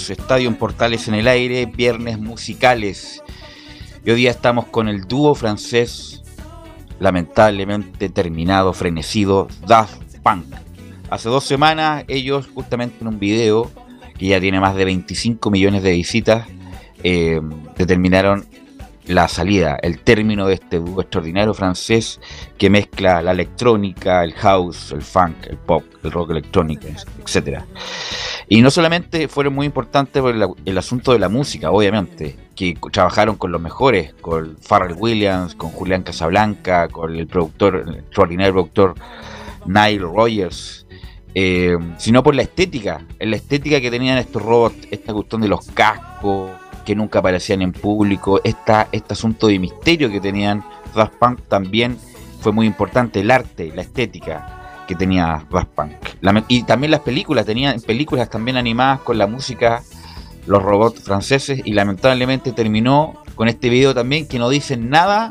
Minutos, Estadio Portales en el aire, viernes musicales. Y hoy día estamos con el dúo francés, lamentablemente terminado, frenecido, Daft Punk. Hace dos semanas ellos, justamente en un video que ya tiene más de 25 millones de visitas, eh, determinaron la salida, el término de este dúo extraordinario francés que mezcla la electrónica, el house, el funk, el pop, el rock electrónico, etcétera. Y no solamente fueron muy importantes por el, asunto de la música, obviamente, que trabajaron con los mejores, con Pharrell Williams, con Julián Casablanca, con el productor, el extraordinario productor Nile Rogers, eh, sino por la estética, la estética que tenían estos robots, esta cuestión de los cascos que nunca aparecían en público, este asunto de misterio que tenían Daft Punk también fue muy importante, el arte, la estética que tenía Daft Punk. Y también las películas, tenían películas también animadas con la música, los robots franceses, y lamentablemente terminó con este video también que no dicen nada,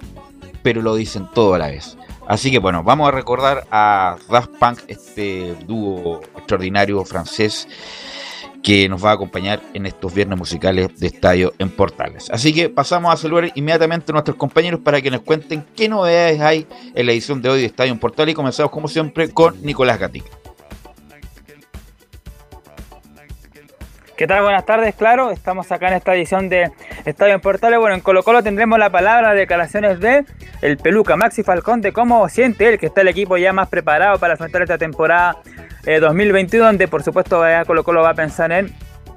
pero lo dicen todo a la vez. Así que bueno, vamos a recordar a Daft Punk, este dúo extraordinario francés que nos va a acompañar en estos viernes musicales de Estadio en Portales. Así que pasamos a saludar inmediatamente a nuestros compañeros para que nos cuenten qué novedades hay en la edición de hoy de Estadio en Portales y comenzamos como siempre con Nicolás Gatica. ¿Qué tal? Buenas tardes, claro. Estamos acá en esta edición de Estadio en Portales. Bueno, en Colo Colo tendremos la palabra, declaraciones de el Peluca, Maxi Falcón, de cómo siente él que está el equipo ya más preparado para afrontar esta temporada eh, 2021, donde por supuesto ya Colo Colo va a pensar en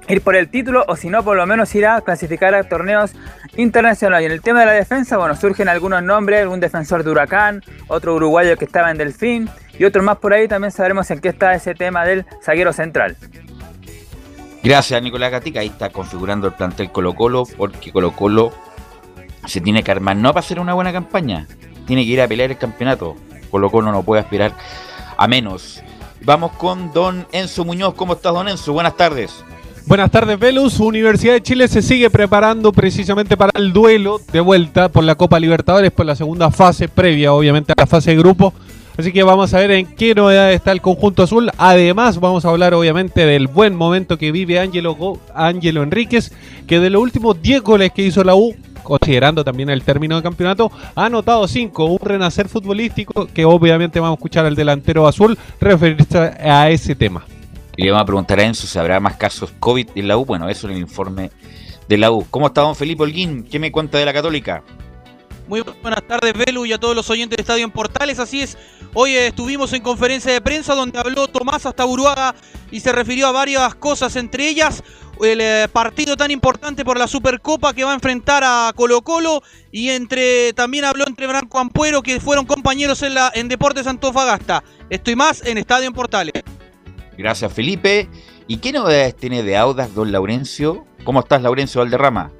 ir por el título o si no, por lo menos ir a clasificar a torneos internacionales. Y en el tema de la defensa, bueno, surgen algunos nombres, algún defensor de Huracán, otro uruguayo que estaba en Delfín y otro más por ahí. También sabremos en qué está ese tema del zaguero central. Gracias Nicolás Gatica, ahí está configurando el plantel Colo Colo, porque Colo Colo se tiene que armar, no para hacer una buena campaña, tiene que ir a pelear el campeonato. Colo Colo no puede aspirar a menos. Vamos con don Enzo Muñoz, ¿cómo estás don Enzo? Buenas tardes. Buenas tardes, Velus. Universidad de Chile se sigue preparando precisamente para el duelo de vuelta por la Copa Libertadores, por la segunda fase previa, obviamente, a la fase de grupo. Así que vamos a ver en qué novedad está el conjunto azul. Además, vamos a hablar obviamente del buen momento que vive Ángelo, Ángelo Enríquez, que de los últimos 10 goles que hizo la U, considerando también el término de campeonato, ha anotado 5, un renacer futbolístico que obviamente vamos a escuchar al delantero azul referirse a ese tema. Y le vamos a preguntar a Enzo si habrá más casos COVID en la U. Bueno, eso en el informe de la U. ¿Cómo está don Felipe Holguín? ¿Qué me cuenta de la Católica? Muy buenas tardes, Belu, y a todos los oyentes de Estadio en Portales. Así es, hoy estuvimos en conferencia de prensa donde habló Tomás hasta Uruaga y se refirió a varias cosas, entre ellas el eh, partido tan importante por la Supercopa que va a enfrentar a Colo Colo y entre también habló entre Branco Ampuero que fueron compañeros en, la, en Deportes Antofagasta. Estoy más en Estadio en Portales. Gracias, Felipe. ¿Y qué novedades tiene de Audas, don Laurencio? ¿Cómo estás, Laurencio Valderrama?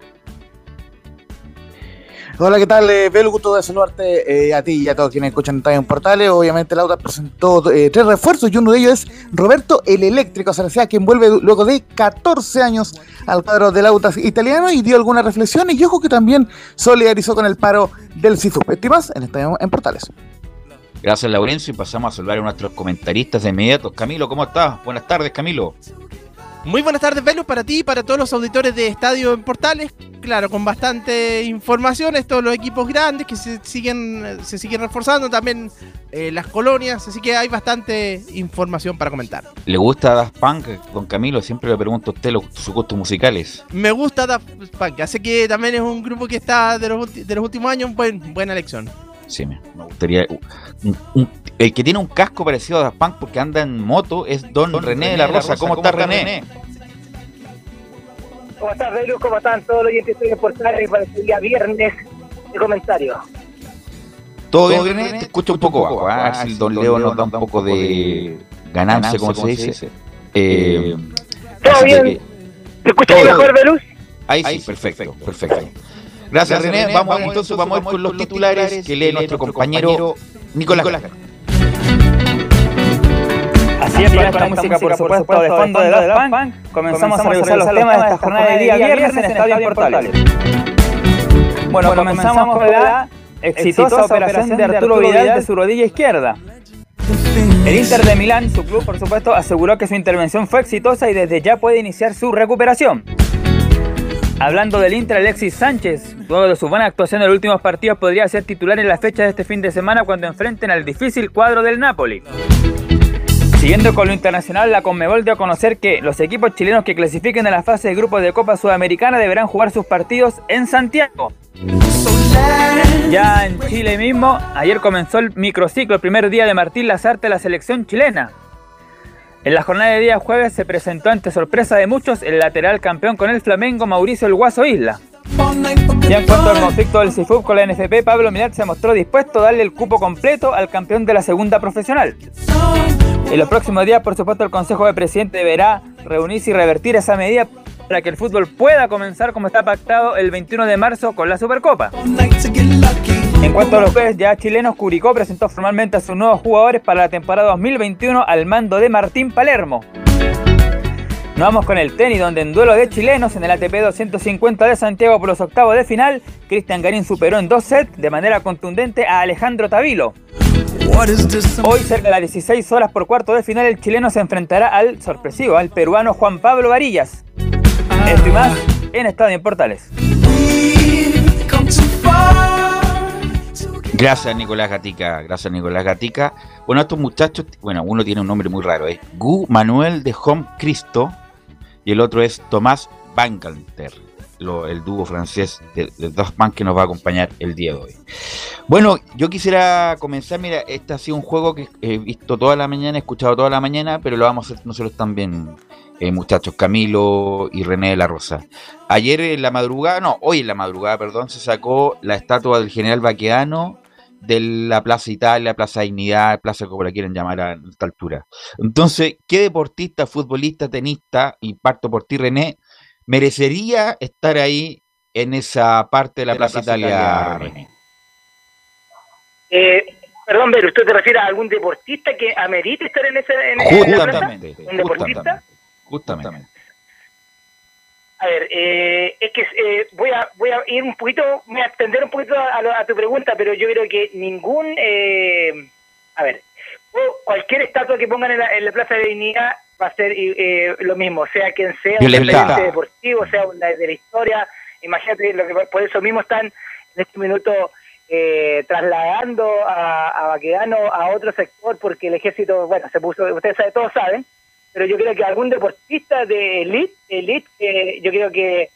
Hola, ¿qué tal? Eh, Belu, gusto de saludarte eh, a ti y a todos quienes escuchan en Portales. Obviamente, Lauda presentó eh, tres refuerzos y uno de ellos es Roberto el Eléctrico Sarcea, quien vuelve luego de 14 años al cuadro del Autas italiano y dio algunas reflexiones y ojo que también solidarizó con el paro del CIFUP. Estimas en Estadio en Portales. Gracias, Laurencio. Y pasamos a saludar a nuestros comentaristas de inmediato. Camilo, ¿cómo estás? Buenas tardes, Camilo. Muy buenas tardes, Velus, para ti y para todos los auditores de Estadio en Portales. Claro, con bastante información, todos los equipos grandes que se siguen, se siguen reforzando, también eh, las colonias, así que hay bastante información para comentar. ¿Le gusta Daft Punk, don Camilo? Siempre le pregunto a usted los, sus gustos musicales. Me gusta Daft Punk, así que también es un grupo que está de los, de los últimos años, buen, buena elección. Sí, me, me gustaría. un- un- el que tiene un casco parecido a Daft Punk porque anda en moto es don, René, de la Rosa. ¿Cómo, está René? ¿Cómo estás, Belu? ¿Cómo están todos los oyentes de Portales para este día viernes de comentarios? ¿Todo bien, René? Te escucho un poco bajo. ah, si el don Leo nos da un poco de ganancia, como se dice. Eh, ¿Todo así bien? que- ¿Te escuchas Todo mejor, bien. Belu? Ahí sí, perfecto, perfecto. Gracias, René. Vamos entonces, vamos a ir con los titulares que lee nuestro compañero Nicolás. Así con esta música, por supuesto, de fondo de Daft Punk, comenzamos a revisar los temas de esta jornada de día viernes en Estadio Portales. Bueno, comenzamos con la exitosa operación de Arturo Vidal de su rodilla izquierda. El Inter de Milán, su club, por supuesto, aseguró que su intervención fue exitosa y desde ya puede iniciar su recuperación. Hablando del Inter, Alexis Sánchez, luego de su buena actuación en los últimos partidos, podría ser titular en la fecha de este fin de semana cuando enfrenten al difícil cuadro del Napoli. Siguiendo con lo internacional, la Conmebol dio a conocer que los equipos chilenos que clasifiquen a la fase de grupos de Copa Sudamericana deberán jugar sus partidos en Santiago. Ya en Chile mismo, ayer comenzó el microciclo, el primer día de Martín Lazarte, la selección chilena. En la jornada de día jueves se presentó ante sorpresa de muchos el lateral campeón con el Flamengo Mauricio El Guaso Isla. Ya en cuanto al conflicto del CIFUB con la NFP, Pablo Milar se mostró dispuesto a darle el cupo completo al campeón de la segunda profesional. En los próximos días, por supuesto, el Consejo de Presidente deberá reunirse y revertir esa medida para que el fútbol pueda comenzar como está pactado el 21 de marzo con la Supercopa. En cuanto a los jueves ya chilenos, Curicó presentó formalmente a sus nuevos jugadores para la temporada 2021 al mando de Martín Palermo. Nos vamos con el tenis, donde en duelo de chilenos en el ATP 250 de Santiago por los octavos de final, Cristian Garín superó en dos sets de manera contundente a Alejandro Tavilo. Hoy, cerca de las 16 horas por cuarto de final, el chileno se enfrentará al sorpresivo, al peruano Juan Pablo Varillas. Esto y más en Estadio en Portales. Gracias, Nicolás Gatica. Gracias, Nicolás Gatica. Bueno, estos muchachos, bueno, uno tiene un nombre muy raro, es Gu Manuel de Home Cristo y el otro es Tomás Bangalter, el dúo francés de, de Daft que nos va a acompañar el día de hoy. Bueno, yo quisiera comenzar, mira, este ha sido un juego que he visto toda la mañana, he escuchado toda la mañana, pero lo vamos a hacer nosotros también, eh, muchachos, Camilo y René de la Rosa. Ayer en la madrugada, no, hoy en la madrugada, perdón, se sacó la estatua del general Baqueano de la Plaza Italia, Plaza Dignidad, Plaza como la quieren llamar a esta altura. Entonces, ¿qué deportista, futbolista, tenista, y parto por ti, René, merecería estar ahí en esa parte de la, Plaza, Italia, René? Eh, perdón, Belu, ¿usted te refiere a algún deportista que amerite estar en ese en, en esa plaza? Justamente, ¿Un deportista? justamente, justamente. A ver, eh, es que eh, voy a voy a ir un poquito, voy a extender un poquito a, lo- a tu pregunta, pero yo creo que ningún, eh, a ver, cualquier estatua que pongan en la, en la Plaza de Dignidad va a ser eh, lo mismo, sea quien sea, un deportivo, sea una de la historia, imagínate, lo que, por eso mismo están en este minuto eh, trasladando a, a Baquedano a otro sector, porque el ejército, bueno, se puso, ustedes saben, todos saben, pero yo creo que algún deportista de elite, elite eh, yo creo que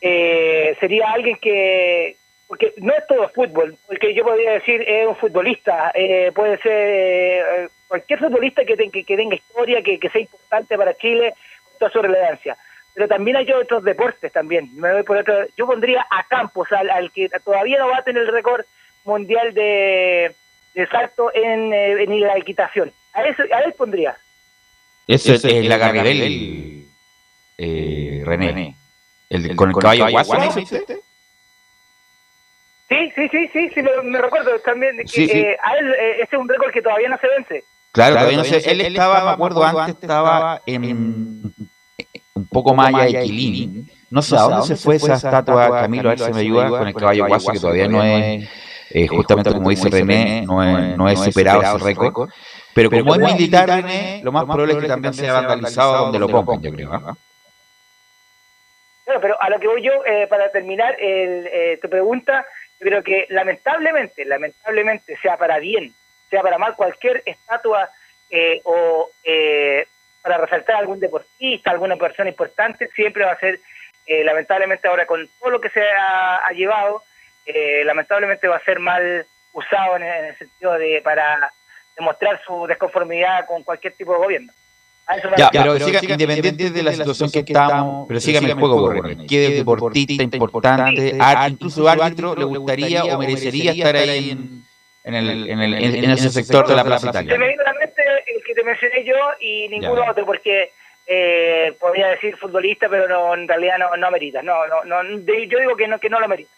eh, sería alguien que porque no es todo fútbol, porque yo podría decir es un futbolista, eh, puede ser eh, cualquier futbolista que, ten- que, que tenga historia, que, que sea importante para Chile, con toda su relevancia. Pero también hay otros deportes también. Me voy por otro, yo pondría a Campos, al, al que todavía no va a tener el récord mundial de, de salto en, eh, en la equitación. A, eso, a él pondría. Eso es el Agarribel, eh, René. El, con el caballo guaso, ¿no? ¿Sí? Sí, sí, sí, me, me recuerdo también. Que, Sí, sí. eh, a él, eh, ese es un récord que todavía no se vence. Claro, todavía no sé. Él estaba, me acuerdo, antes estaba en un poco más allá de Quilín. No sé a dónde se fue esa estatua, Camilo, a ver si me ayuda, con el caballo guaso, que todavía no es, eh, justamente como dice René, no es, no es superado ese récord. Pero como es militar, René, lo más probable es que también sea vandalizado donde lo pongan, yo creo. ¿ah? Claro, pero a lo que voy yo, eh, para terminar el, eh, tu pregunta, creo que lamentablemente, lamentablemente, sea para bien, sea para mal, cualquier estatua eh, o eh, para resaltar a algún deportista, alguna persona importante, siempre va a ser, eh, lamentablemente ahora con todo lo que se ha, ha llevado, eh, lamentablemente va a ser mal usado en, en el sentido de para demostrar su desconformidad con cualquier tipo de gobierno. A eso me Ya, pero, siga, independiente de la situación que estamos, pero sígame el juego. ¿Qué deportista importante, ar- incluso árbitro, le gustaría o merecería estar ahí en, en, el, en, el, en, en ese sector de la Plaza Se me Italia? vino a la mente el que te mencioné yo y ninguno otro, porque eh, podría decir futbolista, pero no, en realidad no, no amerita. No, no, no, de- yo digo que no, que no lo merita.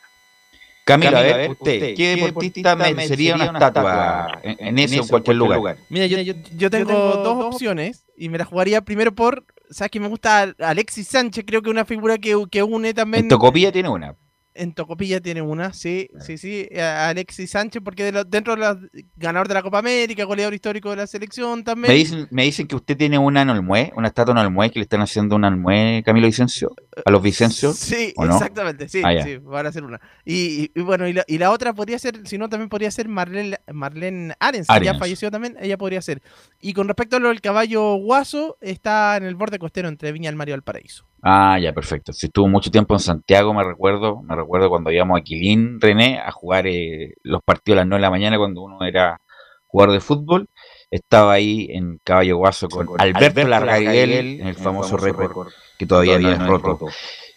Camilo, a ver, usted, ¿qué deportista merecería una estatua en, en ese o en cualquier lugar? Mira, yo, yo tengo dos opciones y me la jugaría primero por. ¿Sabes que me gusta Alexis Sánchez? Creo que es una figura que, que une también. En Tocopilla tiene una. En Tocopilla tiene una, sí, sí, sí. a- Alexis Sánchez, porque de los- dentro de los ganador de la Copa América, goleador histórico de la selección también. Me dicen, me dicen que usted tiene una en Olmué, una estatua en Olmué, que le están haciendo una Olmué, Camilo Vicencio, a los Vicencios. Sí, exactamente, sí, Ah, sí, van a hacer una. Y, bueno, y la, y la otra podría ser, si no, también podría ser Marlene, Marlene Arens, que ya Arens. falleció también, ella podría ser. Y con respecto a lo del caballo guaso, está en el borde costero entre Viña del Mar y Valparaíso. Ah, ya, perfecto. Si estuvo mucho tiempo en Santiago, me recuerdo, me recuerdo cuando íbamos a Quilín, René, a jugar eh, los partidos a las 9 de la mañana cuando uno era jugador de fútbol. Estaba ahí en Caballo Guaso con Alberto Largariguel, en el famoso récord que todavía no es roto.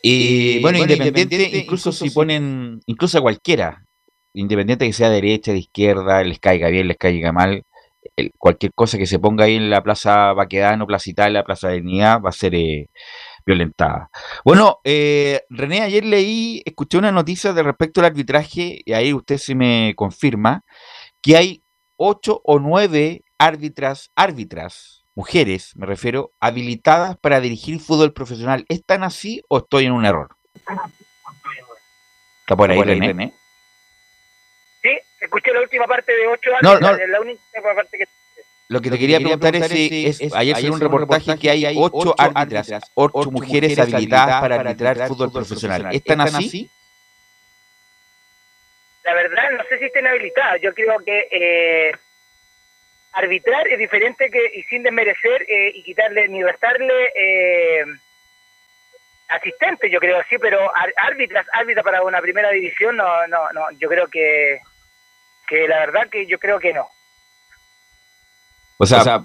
Y bueno, independiente, incluso si ponen, incluso a cualquiera, independiente que sea derecha, de izquierda, les caiga bien, les caiga mal, el- cualquier cosa que se ponga ahí en la Plaza Baquedano, Plaza Italia, Plaza Dignidad, va a ser eh, violentada. Bueno, eh, René, ayer leí, escuché una noticia de respecto al arbitraje, y ahí usted se me confirma, que hay ocho o nueve árbitras, árbitras, mujeres, me refiero, habilitadas para dirigir fútbol profesional. ¿Es tan así o estoy en un error? ¿Está por ahí, René? Sí, escuché la última parte de ocho No, años, no. la, la única parte que... Lo que te quería preguntar es si es, ayer salió un reportaje que hay ocho árbitras, ocho mujeres habilitadas para arbitrar fútbol profesional. ¿Es tan así? La verdad, no sé si estén habilitadas. Yo creo que eh, arbitrar es diferente que y sin desmerecer eh, y quitarle ni restarle eh, asistente, yo creo, sí, pero árbitras, árbitras para una primera división, no, no, no, yo creo que, que la verdad que yo creo que no. O sea,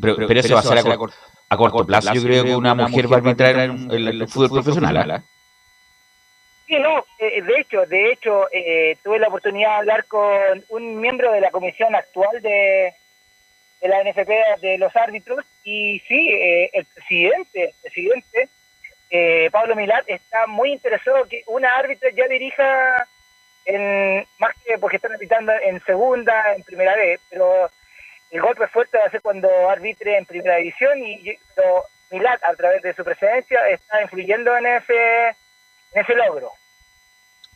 pero, pero eso va a ser a, cor- a corto plazo. Yo creo que una mujer va a arbitrar en el, el fútbol profesional. ¿ah? Sí, no, eh, de hecho, de hecho, eh, tuve la oportunidad de hablar con un miembro de la comisión actual de, de la NFP de los árbitros y sí, eh, el presidente, el presidente eh, Pablo Milat está muy interesado que una árbitra ya dirija en más que porque están arbitrando en segunda, en primera vez, pero el golpe fuerte va a ser cuando arbitre en primera división y yo- pero Milat a través de su presidencia está influyendo en ese en ese logro.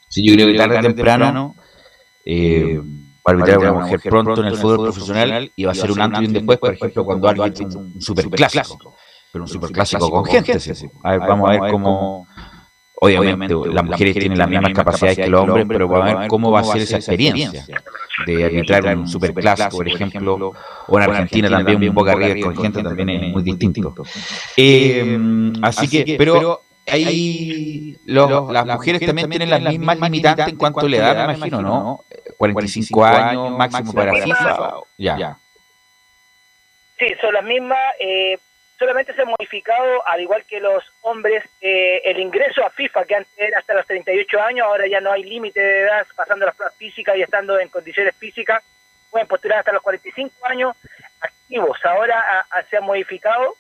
Sí, yo creo que tarde o temprano eh, va a arbitrar una mujer pronto en el fútbol profesional y va a ser un antes y un después, por ejemplo, cuando arbitra un, un superclásico. Pero un superclásico con gente. sí. A ver, vamos a ver cómo. Obviamente, las mujeres tienen las mismas capacidades que los hombres, pero vamos a ver cómo va a ser esa experiencia de arbitrar un superclásico, por ejemplo, o en Argentina también un Boca River con gente también es muy distinto. Eh, así que, pero ahí los- las mujeres también tienen las mismas limitantes en cuanto a la edad, me imagino, ¿no? 45 años máximo para FIFA. Ya. Sí, son las mismas. eh, solamente se ha modificado, al igual que los hombres, eh, el ingreso a FIFA, que antes era hasta los 38 años, ahora ya no hay límite de edad, pasando las pruebas físicas y estando en condiciones físicas, pueden postular hasta los 45 años activos. Ahora ah, ah, se ha modificado,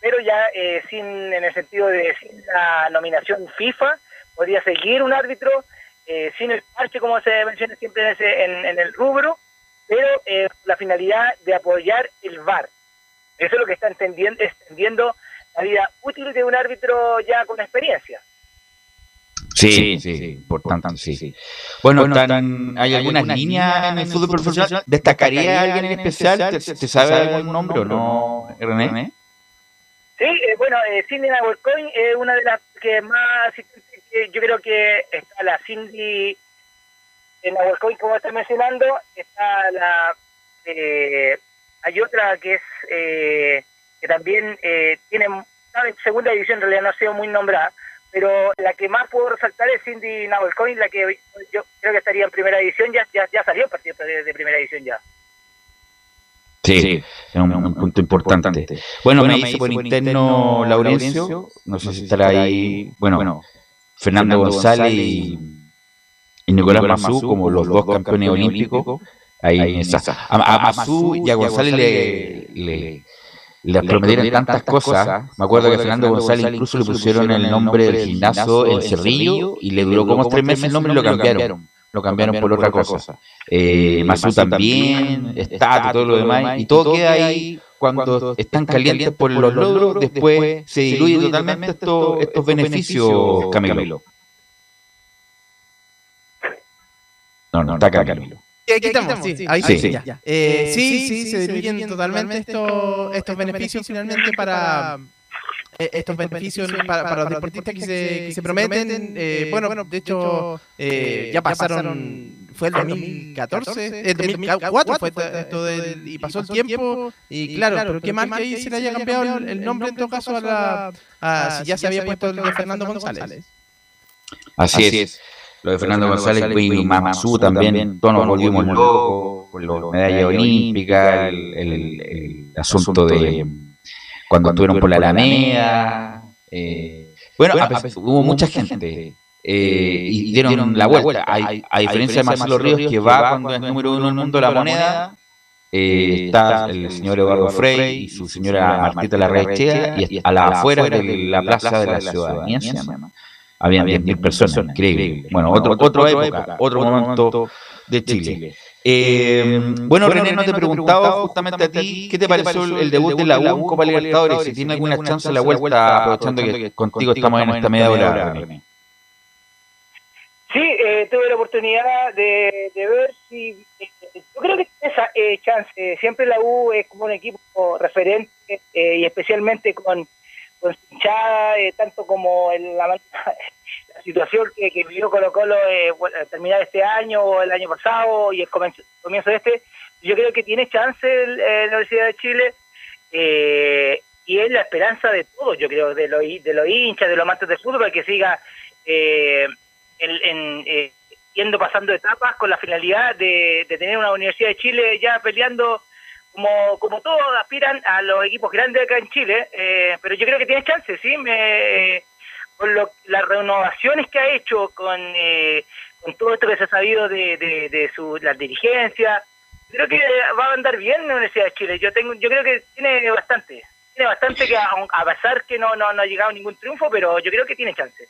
pero ya eh, sin en el sentido de sin la nominación FIFA, podría seguir un árbitro eh, sin el parche, como se menciona siempre en, ese, en, el rubro, pero la finalidad de apoyar el VAR. Eso es lo que está entendiendo, extendiendo la vida útil de un árbitro ya con experiencia. Sí, sí, importante, sí. Bueno, están- ¿hay algunas líneas en el fútbol profesional? ¿Destacaría alguien en especial? ¿Te, te sabe algún nombre o no, René? Sí, eh, bueno, eh, Cindy Nahuelcoin es una de las que más que yo creo que está la Cindy en Nahuelcoin, como está mencionando, está la eh, hay otra que es eh, que también eh, tiene en segunda división, en realidad no ha sido muy nombrada, pero la que más puedo resaltar es Cindy Nahuelcoin, la que yo creo que estaría en primera división, ya ya, ya salió partido de, de primera división ya. Sí, es un, un punto importante. Bueno, me dice por interno Laurencio, no sé si estará ahí, bueno, Fernando González y, y Nicolás Mazú como los dos campeones olímpicos. Ahí en esa. A, a Mazú y a González le, le, le prometieron tantas cosas. Me acuerdo que a Fernando González incluso le pusieron el nombre del gimnasio El Cerrillo y le duró como tres meses el nombre y lo cambiaron. Lo cambiaron por otra cosa. Eh, Mazú también, Estato, todo lo demás. Y todo queda ahí cuando están calientes por los logros, después se diluye totalmente estos, estos beneficios, Camilo. No, no, está acá, Camilo. Sí, aquí estamos, sí, ahí Sí, sí, sí. ya. Eh, sí, sí, se diluyen totalmente estos, estos beneficios finalmente para eh, estos beneficios para, para los deportistas que se, que se prometen. Eh, bueno, de hecho, eh, ya pasaron, fue el 2014, el 2004 fue esto del, y pasó el tiempo. Y claro, pero qué mal que ahí se le haya cambiado el, el nombre en todo caso a la, a, si ya se había puesto el de Fernando González. Así es. Lo de Fernando González y Mamazú también, todos nos volvimos locos con la medalla olímpica, el, el, el asunto de cuando estuvieron por la Alameda. eh, bueno, a pesar- hubo mucha gente eh, y dieron la vuelta. A, a diferencia de Marcelo Ríos, que va cuando es número uno en el mundo de la moneda, eh, está el señor Eduardo Frey y su señora Martita Larrechea, y a la afuera de la plaza de la ciudadanía se llama. Habían 10.000 personas, increíble. Bueno, otro, otra época, otro momento de Chile. Eh, bueno, René, no te he preguntado justamente a ti, ¿qué te pareció el, el debut de la U en Copa Libertadores? Si tiene alguna chance la vuelta, aprovechando que contigo estamos en esta media hora, René. Sí, eh, tuve la oportunidad de, de ver si. eh, yo creo que tiene esa eh, chance. Siempre la U es como un equipo referente eh, y especialmente con, hinchada, eh, tanto como en la, la situación que, que vivió Colo Colo eh, terminar este año o el año pasado y el comienzo, comienzo de este. Yo creo que tiene chance el, eh, la Universidad de Chile. eh, y es la esperanza de todos, yo creo, de los, de los hinchas, de los amantes del fútbol, que siga eh, en, en, eh, yendo pasando etapas con la finalidad de tener una Universidad de Chile ya peleando como, como todos aspiran a los equipos grandes acá en Chile, eh, pero yo creo que tiene chance, ¿sí? Me, con lo- las renovaciones que ha hecho, con, eh, con todo esto que se ha sabido de, de, de su, las dirigencias, creo que va a andar bien la Universidad de Chile. Yo tengo, yo creo que tiene bastante, tiene bastante que, aun- a pesar que no, no, no ha llegado ningún triunfo, pero yo creo que tiene chance.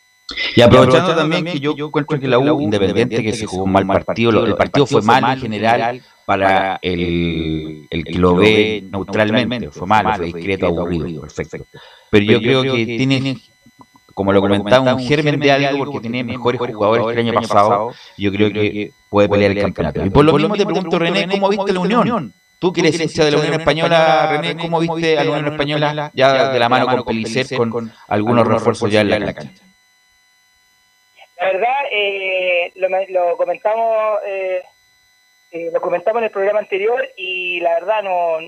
Y aprovechando también que yo encuentro que la U, independiente que se jugó un mal partido, el partido fue malo en general para el, el que lo ve neutralmente, fue malo, fue discreto, aburrido, perfecto. Pero yo creo que tiene, como lo comentaba, un germen de algo porque tiene mejores jugadores que el año pasado, yo creo que puede pelear el campeonato. Y por lo mismo te pregunto, René, ¿cómo viste la Unión? Tú que eres hincha de la Unión Española, René, ¿cómo viste a la Unión Española ya de la mano con Pelicer, con algunos refuerzos ya en la cancha? La verdad, eh, lo, lo comentamos eh, lo comentamos en el programa anterior y la verdad no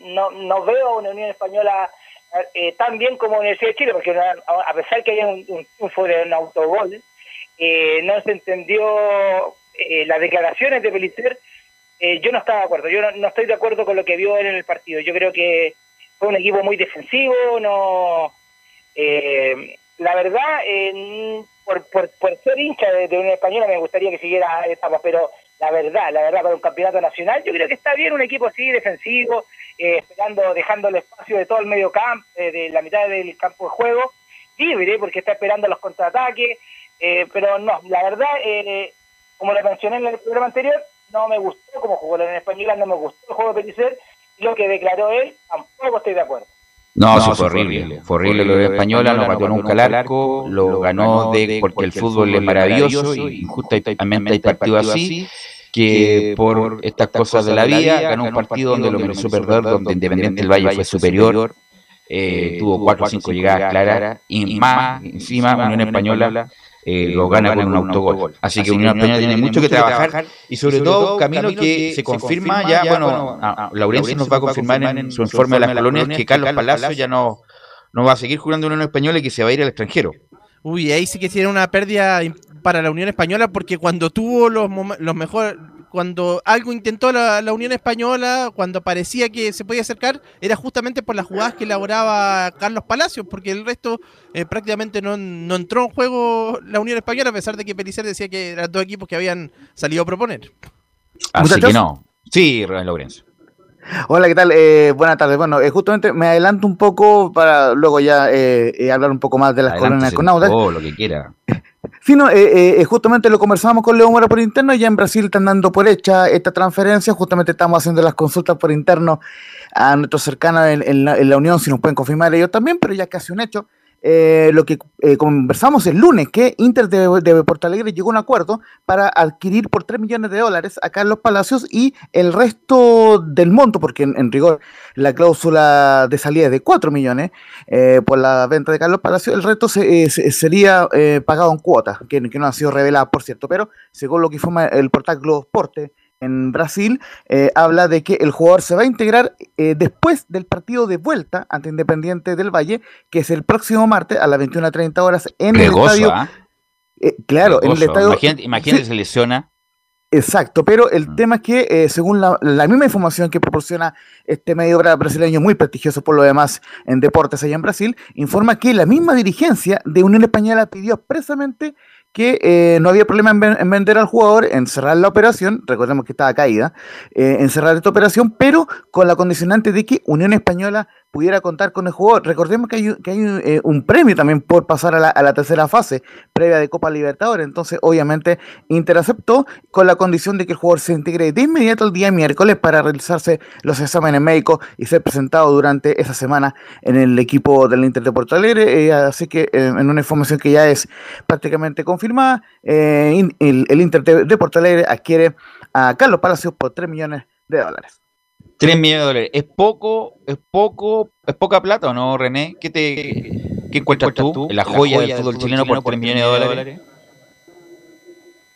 no, no veo una Unión Española eh, tan bien como Universidad de Chile, porque a pesar que haya un, un triunfo de un autogol, eh, no se entendió eh, las declaraciones de Pelicer. eh, yo no estaba de acuerdo, yo no, estoy de acuerdo con lo que vio él en el partido. Yo creo que fue un equipo muy defensivo, no. eh, la verdad, por, por, por ser hincha de, de Unión Española me gustaría que siguiera etapas, pero la verdad, la verdad, para un campeonato nacional, yo creo que está bien un equipo así, defensivo, eh, esperando, dejando el espacio de todo el medio campo, eh, de la mitad del campo de juego, libre, porque está esperando los contraataques, eh, pero no, la verdad, como lo mencioné en el programa anterior, no me gustó como jugó la Unión Española, no me gustó el juego de Pellicer, lo que declaró él, tampoco estoy de acuerdo. No, sí, fue horrible. Fue horrible. Lo de Española, no pateó nunca el arco, lo ganó de, porque el fútbol es maravilloso y justamente hay partidos así que por estas cosas de la vida ganó un partido donde lo mereció perder, donde Independiente del Valle fue superior, eh, tuvo cuatro o cinco llegadas claras y más, encima Unión Española eh, lo gana con un autogol. Así que Unión Española tiene mucho que trabajar y sobre todo, Camilo, que se confirma ya, bueno, Laurencio nos va a confirmar en su informe de las colonias que Carlos Palacio ya no, no va a seguir jugando en Unión Española y que se va a ir al extranjero. Uy, ahí sí que tiene una pérdida para la Unión Española porque cuando tuvo los, los mejores, cuando algo intentó la, la Unión Española, cuando parecía que se podía acercar, era justamente por las jugadas que elaboraba Carlos Palacios, porque el resto eh, prácticamente no, no entró en juego la Unión Española, a pesar de que Pelicer decía que eran dos equipos que habían salido a proponer. Así Muchachos. que no. Sí, Laurencio. Hola, ¿qué tal? Eh, buenas tardes. Bueno, eh, justamente me adelanto un poco para luego ya eh, eh, hablar un poco más de las colonias Adelántese con Audax. todo lo que quiera. Sí, no, eh, eh, justamente lo conversamos con Leo Mora por interno, ya en Brasil están dando por hecha esta transferencia, justamente estamos haciendo las consultas por interno a nuestros cercanos en la, en la Unión, si nos pueden confirmar ellos también, pero ya casi un hecho. Eh, lo que eh, conversamos el lunes, que Inter de, de Alegre llegó a un acuerdo para adquirir por 3 millones de dólares a Carlos Palacios y el resto del monto, porque en, rigor la cláusula de salida es de 4 millones eh, por la venta de Carlos Palacios, el resto se- se- sería pagado en cuotas, que, no ha sido revelada, por cierto, pero según lo que informa el portal Globo Esporte en Brasil, eh, habla de que el jugador se va a integrar eh, después del partido de vuelta ante Independiente del Valle, que es el próximo martes a las 21.30 horas en el estadio. ¿ah? eh, claro, en el estadio. Imagínate, imagínate Sí, se lesiona. Exacto, pero el Mm. tema es que, eh, según la, la misma información que proporciona este medio bra- brasileño, muy prestigioso por lo demás en deportes allá en Brasil, informa que la misma dirigencia de Unión Española pidió expresamente que eh, no había problema en, ven- en vender al jugador, en cerrar la operación, recordemos que estaba caída, eh, en cerrar esta operación, pero con la condicionante de que Unión Española pudiera contar con el jugador. Recordemos que hay, que hay un, eh, un premio también por pasar a la, a la tercera fase previa de Copa Libertadores, entonces obviamente Inter aceptó con la condición de que el jugador se integre de inmediato el día miércoles para realizarse los exámenes médicos y ser presentado durante esa semana en el equipo del Inter de Porto Alegre. eh, así que eh, en una información que ya es prácticamente confirmada, eh, in- el, el Inter de, de Porto Alegre adquiere a Carlos Palacios por 3 millones de dólares. 3 millones de dólares. ¿Es poco, es poco, es poca plata o no, René? ¿Qué te qué encuentras tú? en La joya del fútbol chileno por 3 millones de dólares.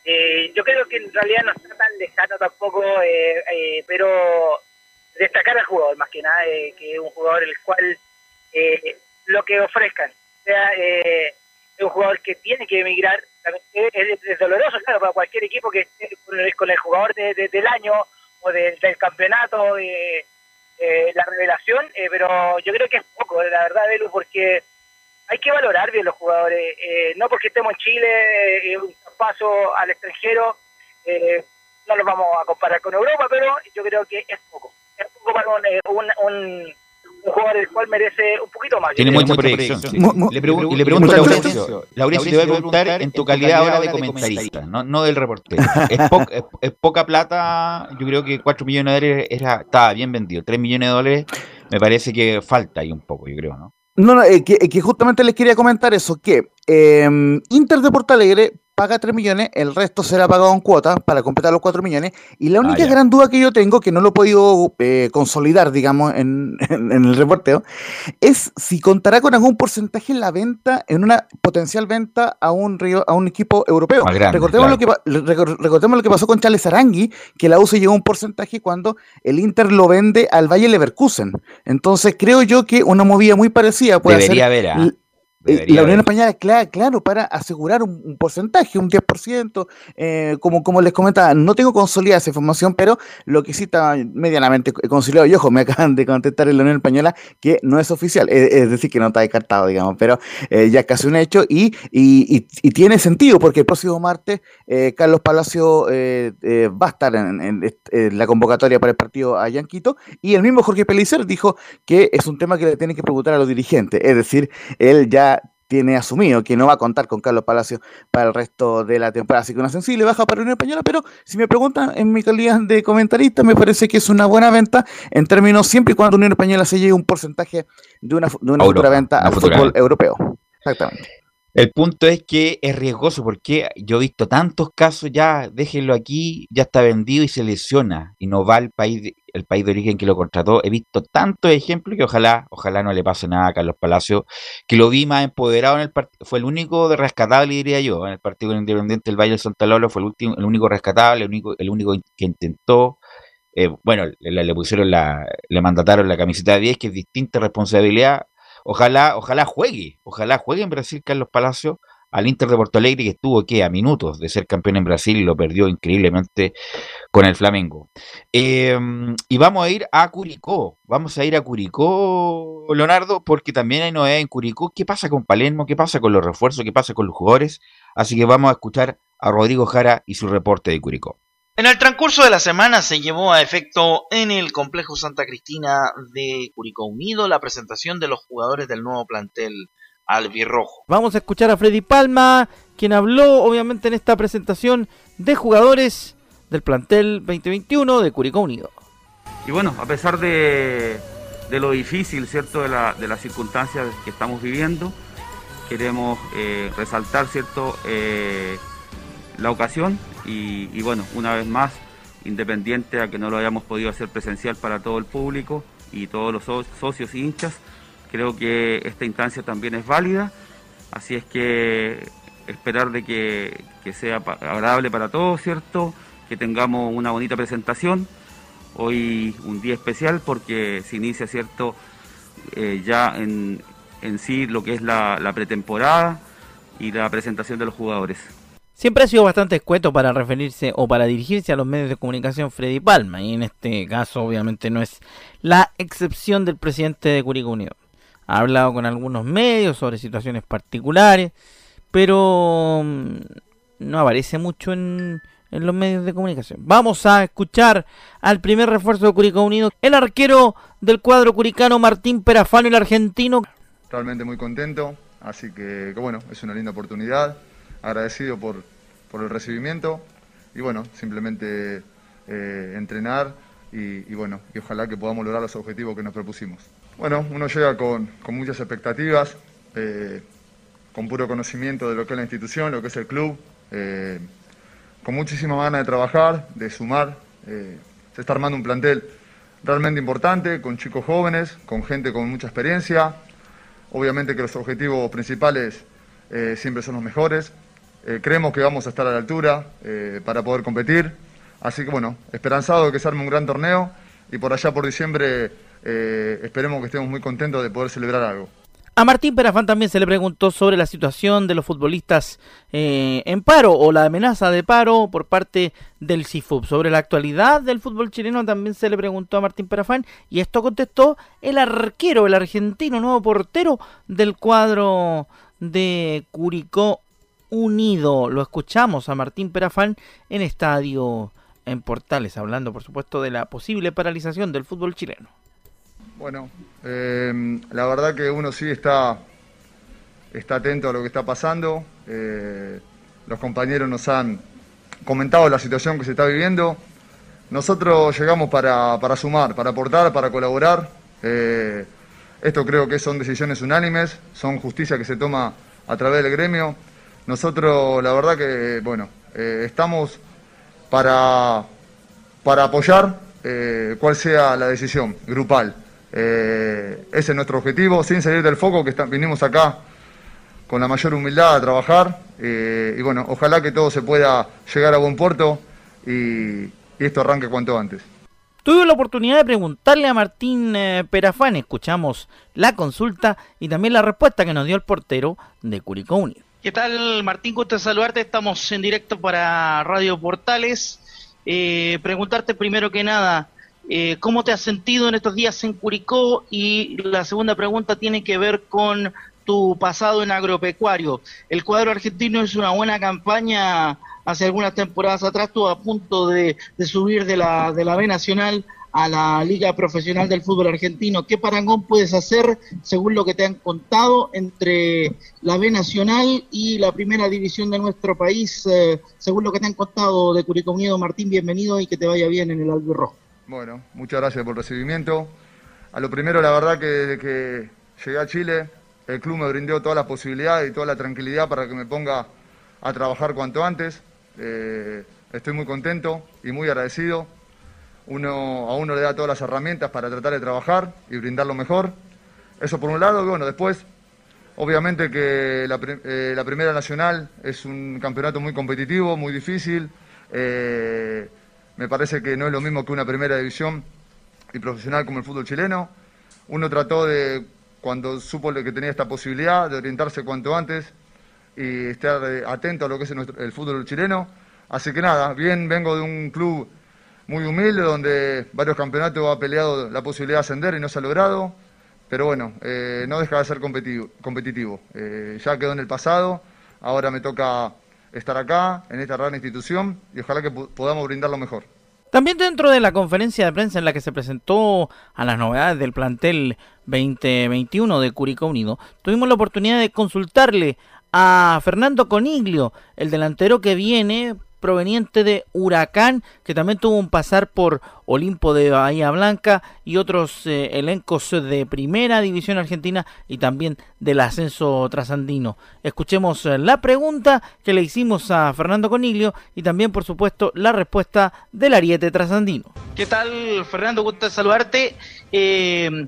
Eh, yo creo que en realidad no está tan lejano tampoco, eh, eh, pero destacar al jugador más que nada, eh, que es un jugador el cual eh, lo que ofrezcan, o sea, eh, es un jugador que tiene que emigrar, es, es doloroso, claro, para cualquier equipo que esté con el, con el jugador de- de- del año o del- del campeonato, eh, eh, la revelación, eh, pero yo creo que es poco, la verdad, Belu, porque hay que valorar bien los jugadores, eh, no porque estemos en Chile, eh, un paso al extranjero, no los vamos a comparar con Europa, pero yo creo que es poco. Es poco para un, un, un- un jugador el cual merece un poquito más. Tiene mucha proyección. sí. Le pregun- y le pregunto a. Laurencio. Laurencio te voy a preguntar en tu calidad ahora de comentarista, no, no del reportero. Es, po- es- es poca plata, yo creo que 4 millones de dólares era, estaba bien vendido. 3 millones de dólares me parece que falta ahí un poco, yo creo, ¿no? No, no, eh, que, que justamente les quería comentar eso, que eh, Inter de Porto Alegre paga 3 millones, el resto será pagado en cuotas para completar los 4 millones. Y la única ya. gran duda que yo tengo, que no lo he podido eh, consolidar, digamos, en, en- en el reporteo, es si contará con algún porcentaje en la venta, en una potencial venta a un, río- a un equipo europeo. Grande, recordemos, claro. lo que, recordemos lo que pasó con Charles Arangui, que la U se llevó un porcentaje cuando el Inter lo vende al Valle Leverkusen. Entonces creo yo que una movida muy parecida puede Debería ser haber, ¿ah? Eh, la Unión. Española, cla- claro, para asegurar un, un porcentaje, un 10%, eh, como, como les comentaba, no tengo consolidada esa información, pero lo que sí está medianamente consolidado, y ojo, me acaban de contestar en la Unión Española que no es oficial, es decir, que no está descartado, digamos, pero eh, ya es casi un hecho y, y- y- y tiene sentido, porque el próximo martes eh, Carlos Palacio va a estar en, en la convocatoria para el partido a Yanquito, y el mismo Jorge Pelicer dijo que es un tema que le tienen que preguntar a los dirigentes, es decir, él ya tiene asumido que no va a contar con Carlos Palacio para el resto de la temporada. Así que una sensible baja para la Unión Española, pero si me preguntan en mi calidad de comentarista, me parece que es una buena venta en términos siempre y cuando Unión Española se lleve un porcentaje de una, de una futura venta al futura fútbol europeo. Exactamente. El punto es que es riesgoso porque yo he visto tantos casos ya, déjenlo aquí, ya está vendido y se lesiona y no va al país, de- el país de origen que lo contrató. He visto tantos ejemplos que ojalá, ojalá no le pase nada a Carlos Palacio, que lo vi más empoderado en el partido, fue el único de rescatable diría yo, en el partido Independiente del Valle del Santa Lolo fue el último, el único rescatable, el único, el único que intentó. eh, bueno, le, le pusieron la, le mandataron la camiseta de 10, que es distinta responsabilidad, Ojalá, ojalá juegue, ojalá juegue en Brasil Carlos Palacio al Inter de Porto Alegre que estuvo ¿qué? a minutos de ser campeón en Brasil y lo perdió increíblemente con el Flamengo. Eh, y vamos a ir a Curicó, vamos a ir a Curicó, Leonardo, porque también hay novedades en Curicó. ¿Qué pasa con Palermo? ¿Qué pasa con los refuerzos? ¿Qué pasa con los jugadores? Así que vamos a escuchar a Rodrigo Jara y su reporte de Curicó. En el transcurso de la semana se llevó a efecto en el complejo Santa Cristina de Curicó Unido la presentación de los jugadores del nuevo plantel albirrojo. Vamos a escuchar a Freddy Palma, quien habló obviamente en esta presentación de jugadores del plantel 2021 de Curicó Unido. Y bueno, a pesar de, de lo difícil, ¿cierto?, de, la- de las circunstancias que estamos viviendo, queremos eh, resaltar, ¿cierto?, eh, la ocasión y, bueno, una vez más, independiente a que no lo hayamos podido hacer presencial para todo el público y todos los so- socios y hinchas, creo que esta instancia también es válida, así es que esperar de que, sea agradable para todos, ¿cierto?, que tengamos una bonita presentación. Hoy un día especial porque se inicia, ¿cierto?, eh, ya en, en sí lo que es la pretemporada y la presentación de los jugadores. Siempre ha sido bastante escueto para referirse o para dirigirse a los medios de comunicación Freddy Palma, y en este caso obviamente no es la excepción del presidente de Curicó Unido. Ha hablado con algunos medios sobre situaciones particulares, pero mm, no aparece mucho en, en los medios de comunicación. Vamos a escuchar al primer refuerzo de Curicó Unido, el arquero del cuadro curicano Martín Perafano, el argentino, realmente muy contento, así que, que bueno, es una linda oportunidad, agradecido por, por el recibimiento y bueno, simplemente eh, entrenar y, bueno, y ojalá que podamos lograr los objetivos que nos propusimos. Bueno, uno llega con, con muchas expectativas, eh, con puro conocimiento de lo que es la institución, lo que es el club, eh, con muchísima ganas de trabajar, de sumar. se está armando un plantel realmente importante, con chicos jóvenes, con gente con mucha experiencia. Obviamente que los objetivos principales siempre son los mejores. Eh, creemos que vamos a estar a la altura eh, para poder competir. Así que bueno, esperanzado de que se arme un gran torneo y por allá por diciembre eh, esperemos que estemos muy contentos de poder celebrar algo. A Martín Perafán también se le preguntó sobre la situación de los futbolistas en paro o la amenaza de paro por parte del CIFUB. Sobre la actualidad del fútbol chileno también se le preguntó a Martín Perafán y esto contestó el arquero, el argentino, nuevo portero del cuadro de Curicó Unido. Lo escuchamos a Martín Perafán en estadio en Portales, hablando por supuesto de la posible paralización del fútbol chileno. Bueno, eh, la verdad que uno sí está, está atento a lo que está pasando. Eh, los compañeros nos han comentado la situación que se está viviendo. Nosotros llegamos para, para sumar, para aportar, para colaborar. Eh, esto creo que son decisiones unánimes, son justicia que se toma a través del gremio. Nosotros la verdad que, bueno, eh, estamos para, para apoyar eh, cuál sea la decisión grupal. Eh, ese es nuestro objetivo, sin salir del foco, que vinimos acá con la mayor humildad a trabajar. eh, y bueno, ojalá que todo se pueda llegar a buen puerto y, esto arranque cuanto antes. Tuve la oportunidad de preguntarle a Martín Perafán, escuchamos la consulta y también la respuesta que nos dio el portero de Curicó Unido. ¿Qué tal, Martín? Gusto saludarte. Estamos en directo para Radio Portales. Eh, preguntarte primero que nada, eh, ¿cómo te has sentido en estos días en Curicó? Y la segunda pregunta tiene que ver con tu pasado en agropecuario. El cuadro argentino es una buena campaña. Hace algunas temporadas atrás estuvo a punto de, de subir de la, de la B Nacional a la Liga Profesional del Fútbol Argentino. ¿Qué parangón puedes hacer, según lo que te han contado, entre la B Nacional y la Primera División de nuestro país? eh, según lo que te han contado de Curicó Unido, Martín, bienvenido y que te vaya bien en el Albirrojo. Bueno, muchas gracias por el recibimiento. A lo primero, la verdad que desde que llegué a Chile, el club me brindó todas las posibilidades y toda la tranquilidad para que me ponga a trabajar cuanto antes. Eh, estoy muy contento y muy agradecido. Uno, a uno le da todas las herramientas para tratar de trabajar y brindar lo mejor. Eso por un lado, y bueno, después, obviamente que la, eh, la Primera Nacional es un campeonato muy competitivo, muy difícil. Eh, me parece que no es lo mismo que una primera división y profesional como el fútbol chileno. Uno trató de, cuando supo que tenía esta posibilidad, de orientarse cuanto antes y estar eh, atento a lo que es nuestro- el fútbol chileno. Así que nada, bien vengo de un club muy humilde donde varios campeonatos ha peleado la posibilidad de ascender y no se ha logrado. Pero bueno, eh, no deja de ser competitivo. Eh, ya quedó en el pasado, ahora me toca estar acá, en esta gran institución, y ojalá que po- podamos brindar lo mejor. También dentro de la conferencia de prensa en la que se presentó a las novedades del plantel 2021 de Curicó Unido, tuvimos la oportunidad de consultarle a Fernando Coniglio, el delantero que viene proveniente de Huracán, que también tuvo un pasar por Olimpo de Bahía Blanca y otros eh, elencos de primera división argentina y también del ascenso trasandino. Escuchemos eh, la pregunta que le hicimos a Fernando Coniglio y también, por supuesto, la respuesta del ariete trasandino. ¿Qué tal, Fernando? Gusto saludarte. Eh,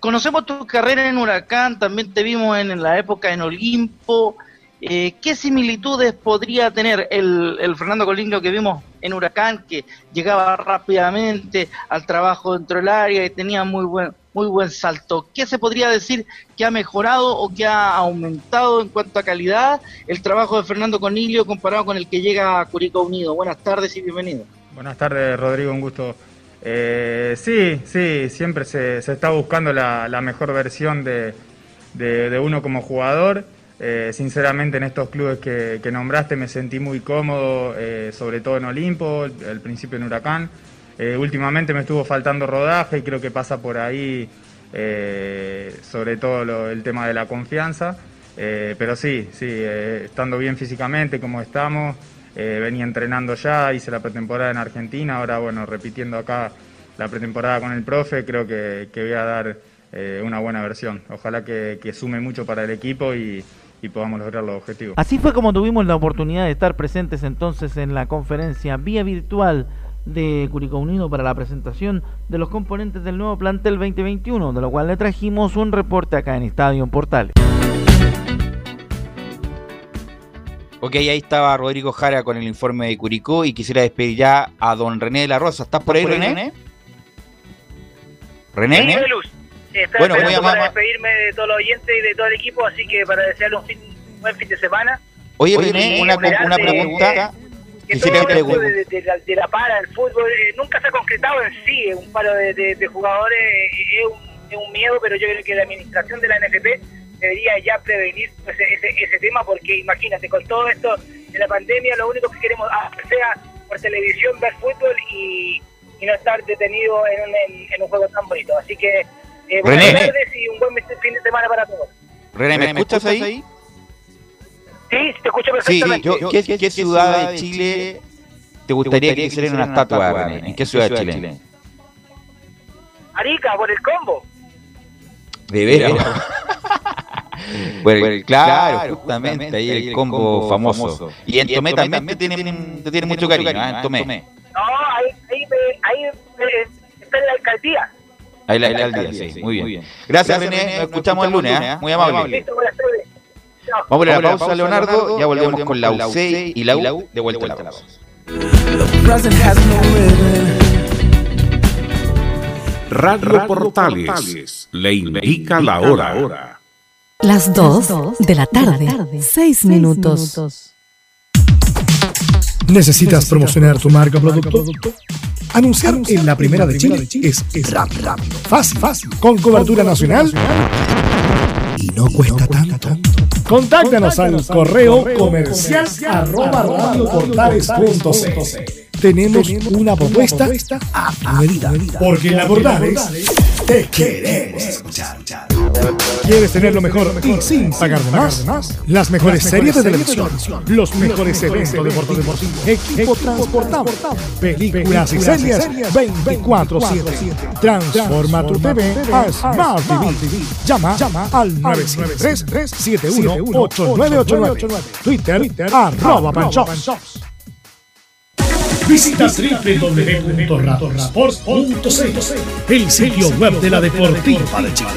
conocemos tu carrera en Huracán, también te vimos en, la época en Olimpo. Eh, ¿Qué similitudes podría tener el, el Fernando Colingo que vimos en Huracán, que llegaba rápidamente al trabajo dentro del área y tenía muy buen, muy buen salto? ¿Qué se podría decir que ha mejorado o que ha aumentado en cuanto a calidad el trabajo de Fernando Conilio comparado con el que llega a Curicó Unido? Buenas tardes y bienvenido. Buenas tardes, Rodrigo, un gusto. Eh, sí, sí, siempre se, está buscando la, mejor versión de uno como jugador. Eh, sinceramente en estos clubes que, que nombraste me sentí muy cómodo, eh, sobre todo en Olimpo, al principio en Huracán. Eh, últimamente me estuvo faltando rodaje creo que pasa por ahí, sobre todo el tema de la confianza. Pero sí, sí, estando bien físicamente como estamos, venía entrenando ya, hice la pretemporada en Argentina, ahora bueno, repitiendo acá la pretemporada con el profe, creo que, que voy a dar una buena versión. Ojalá que sume mucho para el equipo y, y podamos lograr los objetivos. Así fue como tuvimos la oportunidad de estar presentes entonces en la conferencia vía virtual de Curicó Unido para la presentación de los componentes del nuevo plantel 2021, de lo cual le trajimos un reporte acá en Estadio en Portales. Ok, ahí estaba Rodrigo Jara con el informe de Curicó y quisiera despedir ya a don René de la Rosa. ¿Estás por ahí, René? ¿René? Sí, Velus. Bueno, a para despedirme de todos los oyentes y de todo el equipo, así que para desearle un fin- buen fin de semana. Oye, Oye, René, una, una pregunta. Que todo preguntar. de, de la, de la para, el fútbol, eh, nunca se ha concretado en sí, eh, un paro de, de- de jugadores eh, es, un, es un miedo, pero yo creo que la administración de la NFP debería ya prevenir ese, ese, ese tema, porque imagínate, con todo esto de la pandemia, lo único que queremos hacer sea por televisión ver fútbol y, y no estar detenido en un, en, en un juego tan bonito. Así que eh, buenas René. tardes y un buen fin de semana para todos. René, ¿me escuchas ahí? Sí, te escucho Sí, perfectamente. yo, ¿qué, qué ciudad de Chile te gustaría que hicieran una estatua, René? ¿En qué ciudad de Chile? Arica, por el combo. De veras. Bueno, claro, justamente, ahí el combo famoso. Y en Tomé también te tienen mucho cariño, ¿eh? en Tomé. No, ahí, ahí, me- ahí eh, está en la alcaldía. Ahí la, la aldea, sí, muy bien. Gracias, René, nos escuchamos el lunes, ¿eh? muy amable. Listo, buenas tardes. Vamos a poner la pausa, Leonardo, ya volvemos con la UC y la U de vuelta a la pausa. Radio Portales le indica la hora. Las 2 de la tarde, 6 minutos. ¿Necesitas promocionar tu marca o producto? Anunciar en la primera de Chile es, rápido, fácil, fácil, con cobertura nacional. y no cuesta tanto. Contáctanos al correo comercial arroba radioportales.cl. Tenemos una propuesta a tu medida, porque en la Portales te queremos escuchar. ¿Quieres tener lo mejor y sin pagar de más? Las mejores series de televisión, los mejores eventos deportivos, equipo transportable, películas y series 24-7. Transforma tu TV a Smart TV. Llama al 973-718989. Twitter, arroba panchops. Visita www.radiosports.cl, el sitio web de la Deportiva de Chile.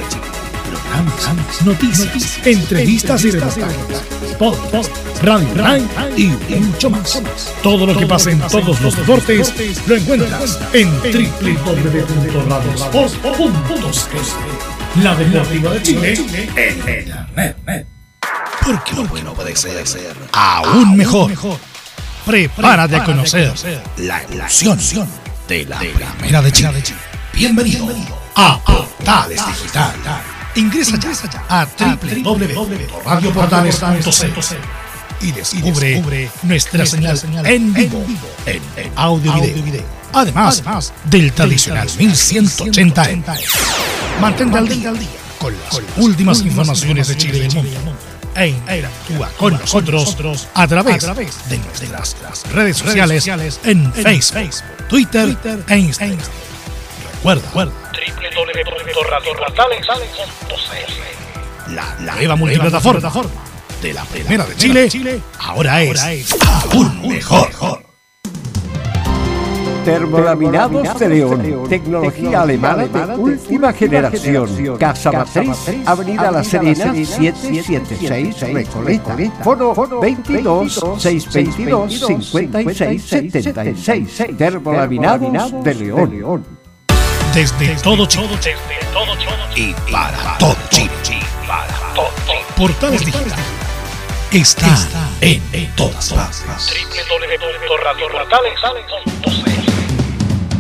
Programas, noticias, entrevistas y reportajes, podcast, radio online y mucho más. Todo lo que pasa en todos los deportes lo encuentras en www.radiosports.cl. La Deportiva de Chile en Internet. Porque lo bueno puede ser aún mejor. Prepárate a conocer la ilusión de la Primera de Chile. Bienvenido a Portales Digital. Ingresa ya a www.radioportales.cl y descubre nuestra señal en vivo en audio y video. Además del tradicional 1180M. Mantente al día con las últimas informaciones de Chile y del mundo e interactúa con nosotros a través de nuestras redes sociales en Facebook, Twitter e Instagram. Recuerda, www.radioportales.cl La nueva multiplataforma de la Primera de Chile ahora es aún mejor. Termolaminados de León, tecnología alemana de última generación. Casa Matriz, Avenida La Serena, 776 Recoleta. Foro 22 622 56 76. Termolaminados de León. Desde todo Chile y para todo Chile. Portales Digital está en todas partes.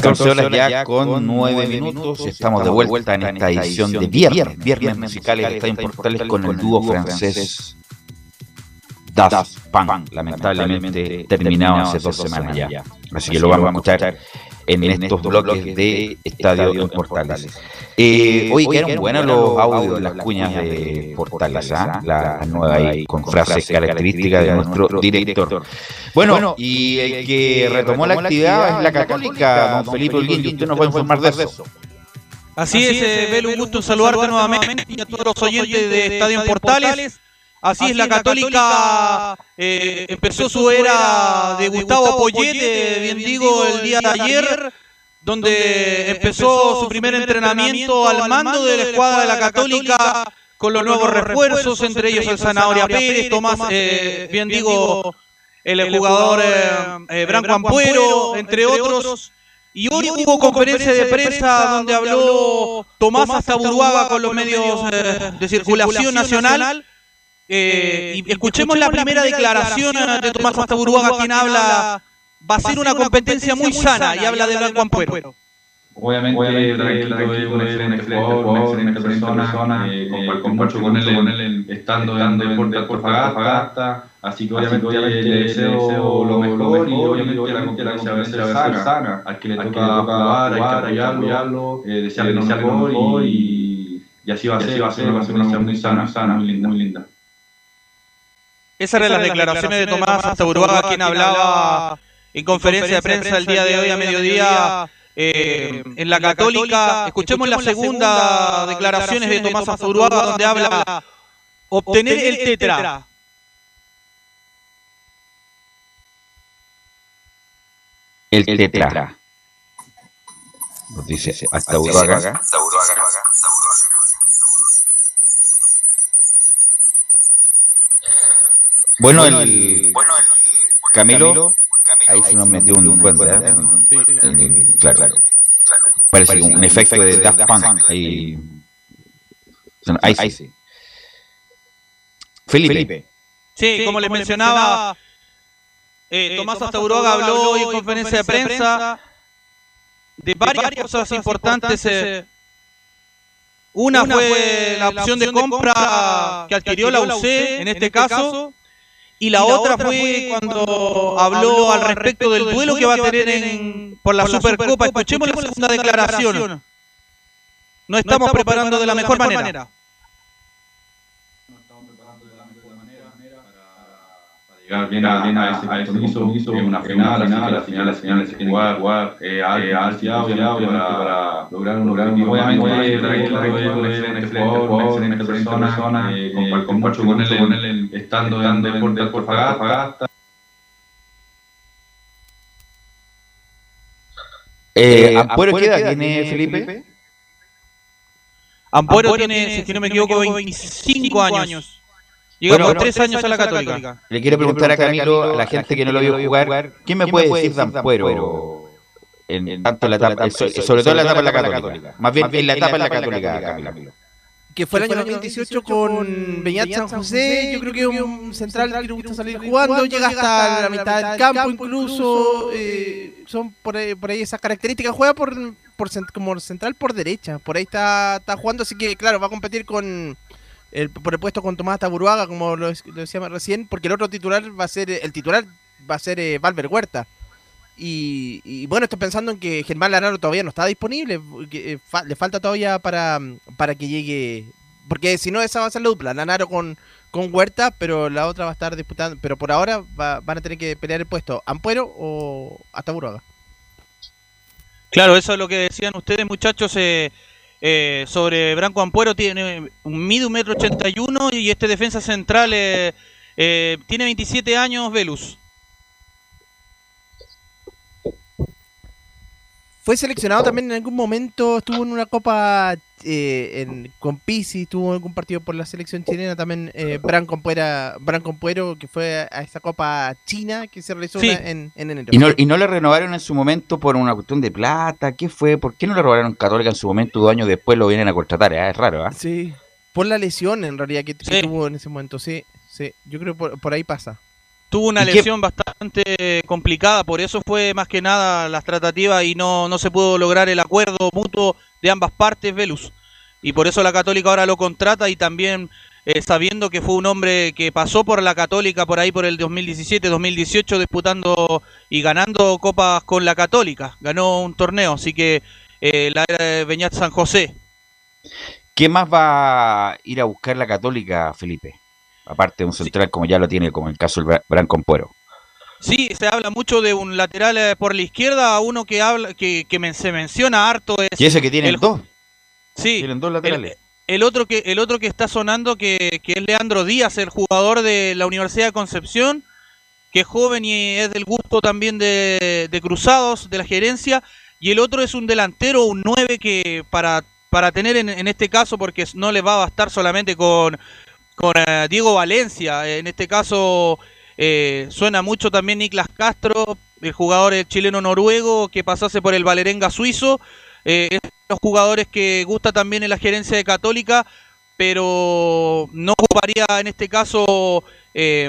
Canción ya con nueve minutos. Estamos de vuelta en esta edición de viernes, viernes musicales que está en Portales con el dúo francés Daft Punk. Lamentablemente terminado hace dos semanas ya. Así que lo vamos a escuchar en estos bloques de Estadio en Portales. Eh, hoy quedaron buenos los audios, las cuñas de Portales, ¿ah? la nueva ahí, con frases características de nuestro director. Bueno, y el que retomó la actividad es la católica, don Felipe Holguín, y usted nos va a informar de eso. Así es, eh, Belu, un gusto saludarte nuevamente y a todos los oyentes de Estadio en Portales. Así es, la Católica eh, empezó su era de Gustavo Apoyete, bien digo, el día de ayer, donde empezó su primer entrenamiento al mando de la escuadra de la Católica con los nuevos refuerzos, entre ellos el Zanahoria Pérez, Tomás, eh, bien digo, el jugador eh, eh, Branco Ampuero, entre otros. Y hoy hubo conferencia de prensa donde habló Tomás Astaburuaga con los medios eh, de circulación nacional. Eh, y escuchemos la primera declaración de Tomás Astaburuaga, quien habla, va a ser una competencia muy sana y habla de Blanco Ampuero. Obviamente, Tranquilo es un excelente jugador, una excelente persona, eh, comparto mucho con él, en- estando en Deportes Antofagasta, así que obviamente le deseo lo mejor y obviamente la competencia va a ser sana, al que le toca jugar, hay que apoyarlo, eh, desearle lo mejor y, y así va a ser, va a ser una competencia muy sana, sana, muy linda, muy linda. Esas eran las declaraciones de Tomás Astaburuaga, quien hablaba en conferencia de prensa el día de hoy a mediodía eh, en la Católica. Escuchemos la segunda declaraciones de Tomás Astaburuaga, donde habla obtener el tetra. El tetra. Nos dice hasta Uruaga. Bueno, el Camilo, ahí se nos metió un cuento, ¿eh? El- Claro, claro. Parece un efecto de Daft Punk. Ahí, ahí sí. Felipe. Sí, como les mencionaba, eh, Tomás Astaburuaga habló hoy en conferencia de prensa de varias cosas importantes. eh. Una fue la opción de compra que adquirió la UC, en este caso, y la otra fue cuando habló al respecto del duelo que va a tener en- por la Supercopa. Escuchemos la segunda declaración. No estamos preparando de la mejor manera. Llegar bien a, bien a ese compromiso, es una final, que la final, la final se tiene que jugar, jugar eh, alto, para, para lograr un lograr un Obviamente, un excelente jugador, una excelente persona, eh, comparto mucho con él, con él estando en Deportes Antofagasta. Eh, ¿Ampuero qué edad tiene Felipe? Ampuero tiene, si no me equivoco, 25 años. Llega Bueno, por bueno, 3 años a la Católica. Le quiero preguntar a Camilo, a la gente que no lo vio jugar, ¿qué me puede decir de Ampuero? En, tanto en la etapa, so- sobre todo en la etapa en la Católica. Más bien en la etapa en la Católica, Camilo. que fue el año 2018 con Beñat San José, yo creo que es un central que le gusta salir jugando, llega hasta la mitad del campo incluso, eh, son por ahí, por ahí esas características, juega por, por cent- como central por derecha, por ahí está, está jugando, así que claro, va a competir con el, por el puesto con Tomás Taburuaga, como lo, es- lo decía recién, porque el otro titular va a ser, el titular va a ser eh, Valver Huerta. Y, y bueno, estoy pensando en que Germán Lanaro todavía no está disponible. eh, le falta todavía para, para que llegue. Porque si no, esa va a ser la dupla. Lanaro con, con Huerta, pero la otra va a estar disputando. Pero por ahora va- van a tener que pelear el puesto. ¿Ampuero o hasta Buruaga? Claro, eso es lo que decían ustedes, muchachos, eh, eh, sobre Branco Ampuero. Tiene un mide un metro ochenta y uno y este defensa central eh, eh, tiene 27 años, Velus. Fue seleccionado también en algún momento, estuvo en una copa eh, en- con Pisi, estuvo en algún partido por la selección chilena también, eh, Branco Ampuera- Branco Ampuero, que fue a esa copa china que se realizó Sí. en, en enero. Y no, y no le renovaron en su momento por una cuestión de plata. ¿Qué fue? ¿Por qué no le robaron Católica en su momento? Dos años después lo vienen a contratar. eh? Es raro, ¿ah? Sí, por la lesión en realidad que, que tuvo en ese momento, sí, sí, yo creo por, por ahí pasa. Tuvo una ¿Y qué- lesión bastante complicada, por eso fue más que nada las tratativas y no, no se pudo lograr el acuerdo mutuo de ambas partes, Velus. Y por eso la Católica ahora lo contrata y también eh, sabiendo que fue un hombre que pasó por la Católica por ahí por el 2017-2018 disputando y ganando copas con la Católica. Ganó un torneo, así que eh, la era de Beñat San José. ¿Qué más va a ir a buscar la Católica, Felipe? Aparte de un central como ya lo tiene, como el caso del Bra- Branco Ampuero. Sí, se habla mucho de un lateral eh, por la izquierda, uno que habla que, que men- se menciona harto es Y ese que tiene el- dos. Sí, Tienen dos laterales. El, el otro que el otro que está sonando que, que es Leandro Díaz, el jugador de la Universidad de Concepción, que es joven y es del gusto también de, de Cruzados, de la gerencia, y el otro es un delantero, un 9 que para, para tener en, en este caso, porque no le va a bastar solamente con, con eh, Diego Valencia, en este caso eh, suena mucho también Niklas Castro, el jugador eh, chileno-noruego que pasase por el Valerenga suizo. Eh, es de los jugadores que gusta también en la gerencia de Católica, pero no ocuparía en este caso, eh,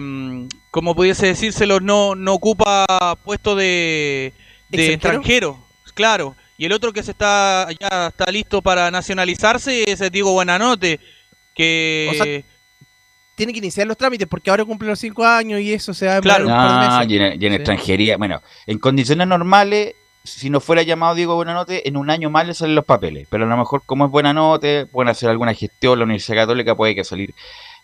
como pudiese decírselo, no, no ocupa puesto de, de ¿Extranjero? claro. Y el otro que se está ya está listo para nacionalizarse es el Diego Buenanote, que O sea, Tiene que iniciar los trámites porque ahora cumple los cinco años y eso se va a Claro. demorar un par de Ah, meses. y en, y en Sí. extranjería. Bueno, en condiciones normales, si no fuera llamado Diego Buenanote, en un año más le salen los papeles. Pero a lo mejor, como es Buenanote, pueden hacer alguna gestión. La Universidad Católica puede que salir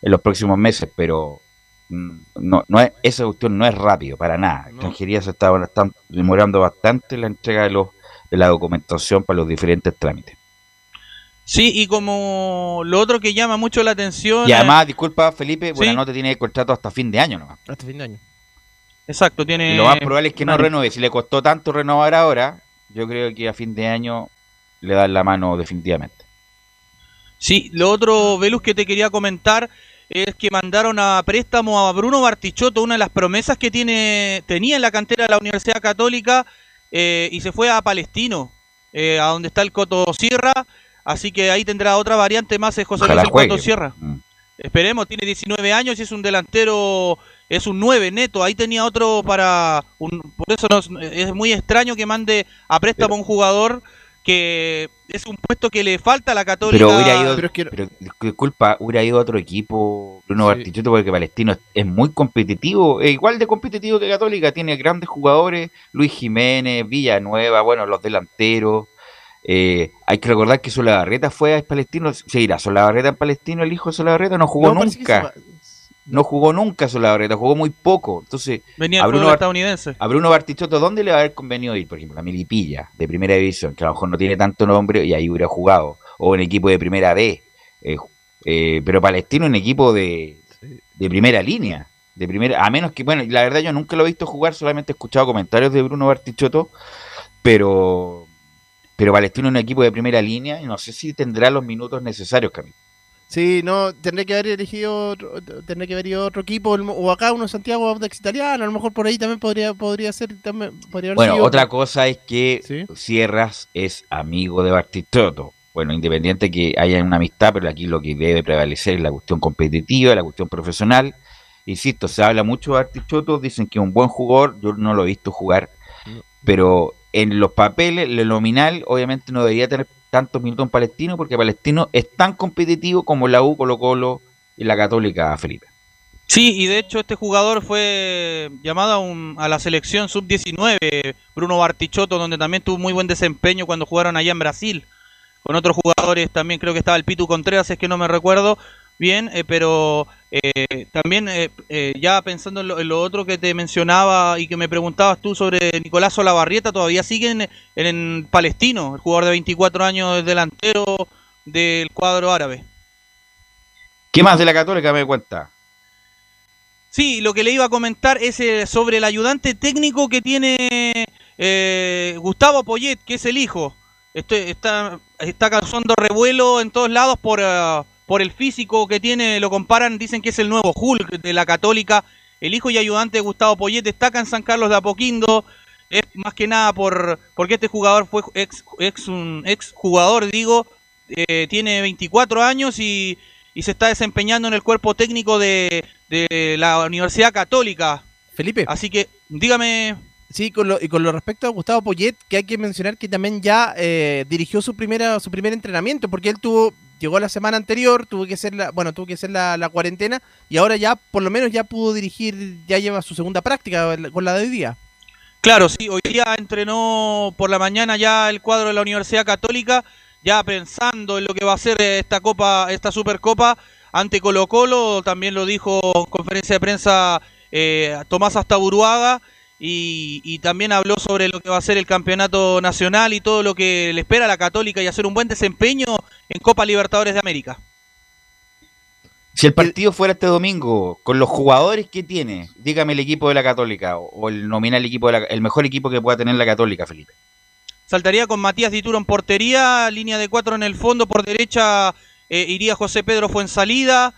en los próximos meses, pero mm, no, no es, esa cuestión no es rápido, para nada. Extranjería se está, están demorando bastante la entrega de, los, de la documentación para los diferentes trámites. Sí, y como lo otro que llama mucho la atención. Y además, disculpa, Felipe, Sí. Buenanote tiene contrato hasta fin de año nomás. Hasta fin de año. Exacto, tiene. Y lo más probable es que no renueve. Si le costó tanto renovar ahora, yo creo que a fin de año le dan la mano definitivamente. Sí, lo otro, Velus, que te quería comentar es que mandaron a préstamo a Bruno Bartichotto, una de las promesas que tiene tenía en la cantera de la Universidad Católica, eh, y se fue a Palestino, eh, a donde está el Coto Sierra. Así que ahí tendrá otra variante más, es José Ojalá Luis juegue. Sierra. Mm. Esperemos, tiene 19 años y es un delantero, es un 9 neto. Ahí tenía otro para. Un, por eso nos- es muy extraño que mande a préstamo a un jugador que es un puesto que le falta a la Católica. Pero hubiera ido, pero, disculpa, hubiera ido a otro equipo, Bruno Bartichotto, porque Palestino es, es muy competitivo, es igual de competitivo que Católica, tiene grandes jugadores, Luis Jiménez, Villanueva, bueno, los delanteros. Eh, hay que recordar que Solabarreta fue a Palestino, se irá Solabarreta en Palestino, el hijo de Solabarreta no jugó No, nunca. No jugó nunca Solabarreta, jugó muy poco. Entonces, Venía a Bruno, estadounidense. a Bruno Bartichotto, ¿dónde le va a haber convenido ir? Por ejemplo, a Milipilla, de primera división, que a lo mejor no tiene tanto nombre y ahí hubiera jugado. O en equipo de primera B. eh, eh, pero Palestino en equipo de, de primera línea. De primera, a menos que, bueno, la verdad yo nunca lo he visto jugar, solamente he escuchado comentarios de Bruno Bartichotto, pero pero Palestino en un equipo de primera línea y no sé si tendrá los minutos necesarios, Camilo. Sí, no, tendré que haber elegido otro, tendré que haber ido a otro equipo o acá uno de Santiago Audax Italiano, a lo mejor por ahí también podría podría ser también podría haber Bueno, sido otra cosa es que Sierras es amigo de Bartichotto. Bueno, independiente que haya una amistad, pero aquí lo que debe prevalecer es la cuestión competitiva, la cuestión profesional. Insisto, se habla mucho de Bartichotto, dicen que es un buen jugador, yo no lo he visto jugar, pero en los papeles, el nominal, obviamente no debería tener tantos minutos en Palestino, porque Palestino es tan competitivo como la U, Colo Colo y la Católica, Felipe. Sí, y de hecho este jugador fue llamado a, un- a la selección sub-19, Bruno Bartichotto, donde también tuvo muy buen desempeño cuando jugaron allá en Brasil. Con otros jugadores también creo que estaba el Pitu Contreras, es que no me recuerdo bien, eh, pero eh, también eh, eh, ya pensando en lo, en lo otro que te mencionaba y que me preguntabas tú sobre Nicolás Solabarrieta, todavía sigue en, en Palestino, el jugador de 24 años delantero del cuadro árabe. ¿Qué más de la Católica me cuenta? Sí, lo que le iba a comentar es eh, sobre el ayudante técnico que tiene eh, Gustavo Poyet, que es el hijo. Este, está, está causando revuelo en todos lados por, ah, por el físico que tiene. Lo comparan, dicen que es el nuevo Hulk de la Católica. El hijo y ayudante de Gustavo Poyet destaca en San Carlos de Apoquindo. Es más que nada por porque este jugador fue ex, ex, un ex jugador, digo, eh, tiene 24 años y, y se está desempeñando en el cuerpo técnico de, de la Universidad Católica. Felipe. Así que, dígame. Sí, con lo, y con lo respecto a Gustavo Poyet, que hay que mencionar que también ya eh, dirigió su primera su primer entrenamiento, porque él tuvo llegó la semana anterior, tuvo que hacer la, bueno, tuvo que hacer la, cuarentena y ahora ya por lo menos ya pudo dirigir, ya lleva su segunda práctica con la de hoy día. Claro, sí, hoy día entrenó por la mañana ya el cuadro de la Universidad Católica, ya pensando en lo que va a ser esta copa, esta supercopa ante Colo Colo, también lo dijo en conferencia de prensa eh, Tomás Astaburuaga y, y también habló sobre lo que va a ser el campeonato nacional y todo lo que le espera a la Católica y hacer un buen desempeño en Copa Libertadores de América. Si el partido fuera este domingo, con los jugadores que tiene, dígame el equipo de la Católica o, el nominal equipo de la, el mejor equipo que pueda tener la Católica, Felipe. Saltaría con Matías Dituro en portería, línea de cuatro en el fondo, por derecha eh, iría José Pedro Fuensalida,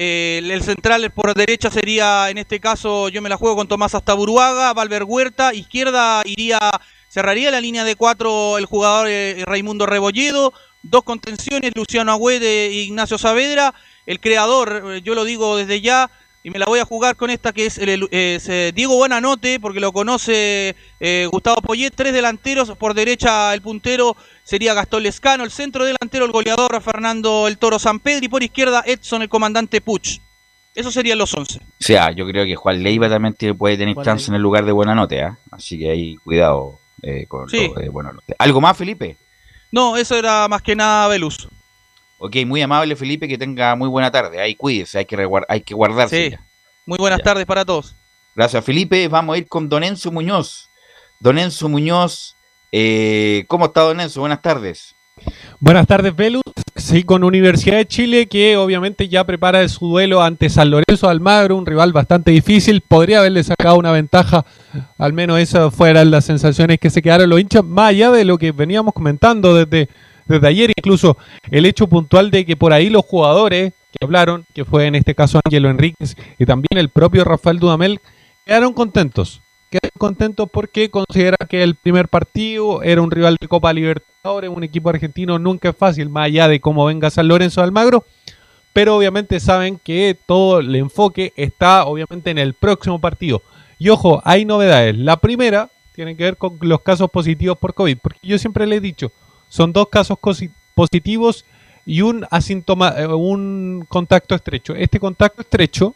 Eh, el central por derecha sería, en este caso, yo me la juego con Tomás Astaburuaga, Valver Huerta, izquierda iría, cerraría la línea de cuatro el jugador eh, Raimundo Rebolledo, dos contenciones, Luciano Agüede e Ignacio Saavedra, el creador, eh, yo lo digo desde ya, y me la voy a jugar con esta que es, el- es, eh, Diego Buenanote, porque lo conoce eh, Gustavo Poyet, tres delanteros, por derecha el puntero sería Gastón Lescano, el centro delantero el goleador Fernando el Toro San Pedro y por izquierda Edson el comandante Puch. Esos serían los 11. O sea, yo creo que Juan Leiva también tiene- puede tener Juan chance en el lugar de Buenanote, ¿ah? Así que ahí cuidado eh, con Sí. lo de Buenanote. ¿Algo más, Felipe? No, eso era más que nada Velus. Ok, muy amable, Felipe, que tenga muy buena tarde. Ahí cuídese, hay que, hay que guardarse. Sí. Muy buenas Ya. tardes para todos. Gracias, Felipe. Vamos a ir con Don Enzo Muñoz. Don Enzo Muñoz, eh, ¿cómo está Don Enzo? Buenas tardes. Buenas tardes, Velus. Sí, con Universidad de Chile, que obviamente ya prepara su duelo ante San Lorenzo Almagro, un rival bastante difícil. Podría haberle sacado una ventaja, al menos esas fueran las sensaciones que se quedaron los hinchas, más allá de lo que veníamos comentando desde, desde ayer, incluso el hecho puntual de que por ahí los jugadores que hablaron, que fue en este caso Ángelo Enríquez y también el propio Rafael Dudamel, quedaron contentos. Quedaron contentos porque consideran que el primer partido era un rival de Copa Libertadores, un equipo argentino nunca es fácil, más allá de cómo venga San Lorenzo de Almagro, pero obviamente saben que todo el enfoque está obviamente en el próximo partido. Y ojo, hay novedades. La primera tiene que ver con los casos positivos por COVID, porque yo siempre le he dicho, son dos casos positivos y un asíntoma, eh, un contacto estrecho. Este contacto estrecho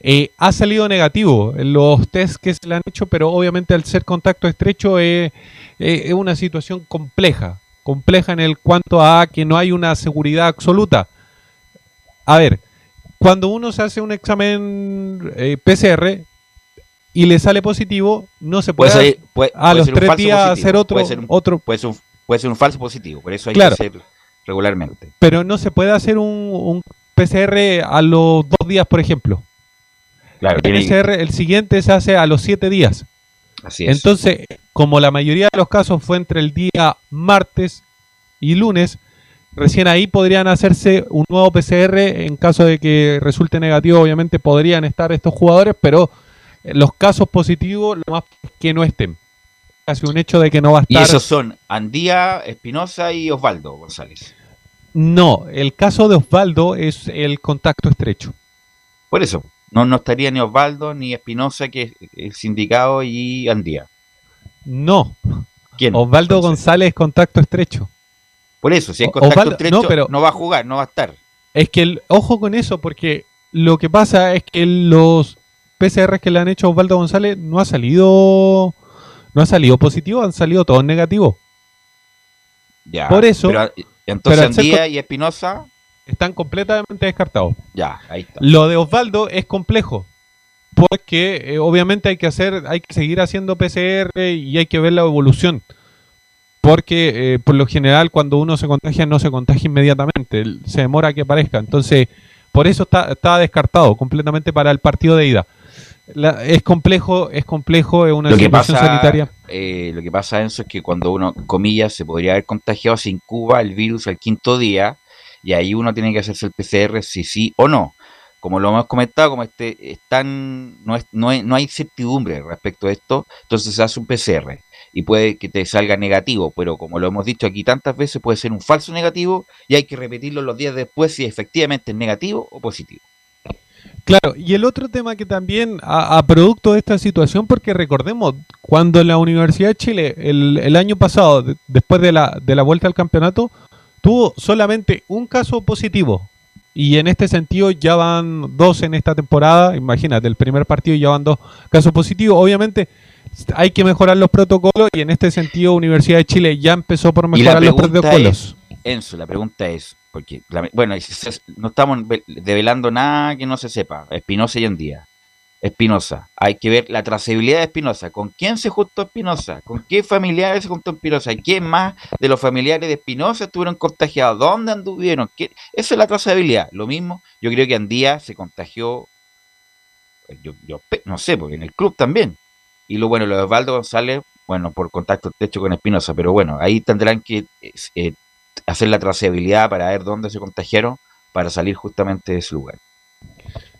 eh, ha salido negativo en los test que se le han hecho, pero obviamente al ser contacto estrecho eh, es una situación compleja, compleja en el cuanto a que no hay una seguridad absoluta. A ver, cuando uno se hace un examen eh, PCR y le sale positivo, no se puede, a puede los tres días positivo, hacer otro, puede ser un- otro Puede ser, un, puede ser un falso positivo, por eso hay Claro. que hacer regularmente. pero no se puede hacer un, un PCR a los dos días, por ejemplo. Claro, el tiene- PCR, el siguiente se hace a los siete días. Así es. Entonces, como la mayoría de los casos fue entre el día martes y lunes, recién ahí podrían hacerse un nuevo PCR. En caso de que resulte negativo, obviamente podrían estar estos jugadores, pero los casos positivos, lo más que no estén. Casi un hecho de que no va a Y estar. esos son Andía, Espinosa y Osvaldo González. No, el caso de Osvaldo es el contacto estrecho. Por eso, no, no estaría ni Osvaldo ni Espinosa, que es el sindicado, y Andía. No. ¿Quién? Osvaldo González es contacto estrecho. Por eso, si O- contacto Osvaldo- estrecho, no, pero- no va a jugar, no va a estar. Es que, el, ojo con eso, porque lo que pasa es que los PCR que le han hecho a Osvaldo González no ha salido no ha salido positivo, han salido todos negativos. Ya, Por eso, pero, entonces pero Andía y Espinosa, Están completamente descartados. ya, ahí está. Lo de Osvaldo es complejo. Porque eh, obviamente hay que hacer, hay que seguir haciendo PCR y hay que ver la evolución. Porque eh, por lo general cuando uno se contagia no se contagia inmediatamente, se demora a que aparezca. Entonces, por eso está, está descartado completamente para el partido de ida. La- es complejo, es complejo, es una Lo que situación pasa, sanitaria. eh, lo que pasa, Enzo, es que cuando uno, comillas, se podría haber contagiado, se incuba el virus al quinto día y ahí uno tiene que hacerse el PCR si sí o no. Como lo hemos comentado, como este es tan- no, es- no, hay, no hay certidumbre respecto a esto, entonces se hace un PCR y puede que te salga negativo, pero como lo hemos dicho aquí tantas veces, puede ser un falso negativo y hay que repetirlo los días después si efectivamente es negativo o positivo. Claro, y el otro tema que también, a, a producto de esta situación, porque recordemos, cuando la Universidad de Chile el, el año pasado, de- después de la, de la vuelta al campeonato, tuvo solamente un caso positivo. Y en este sentido ya van dos en esta temporada. Imagínate, el primer partido ya van dos casos positivos. Obviamente hay que mejorar los protocolos y en este sentido Universidad de Chile ya empezó por mejorar los protocolos. es, Enzo, la pregunta es, porque la- bueno, no estamos ve- develando nada que no se sepa. Espinosa y Andía. Espinosa, hay que ver la trazabilidad de Espinosa. ¿Con quién se juntó Espinosa? ¿Con qué familiares se juntó Espinosa? ¿Quién más de los familiares de Espinosa estuvieron contagiados? ¿Dónde anduvieron? ¿Qué? Eso es la trazabilidad. Lo mismo, yo creo que Andía se contagió, eh, yo, yo no sé, porque en el club también. Y lo bueno, lo de Osvaldo González, bueno, por contacto techo con Espinosa, pero bueno, ahí tendrán que eh, hacer la trazabilidad para ver dónde se contagiaron, para salir justamente de ese lugar.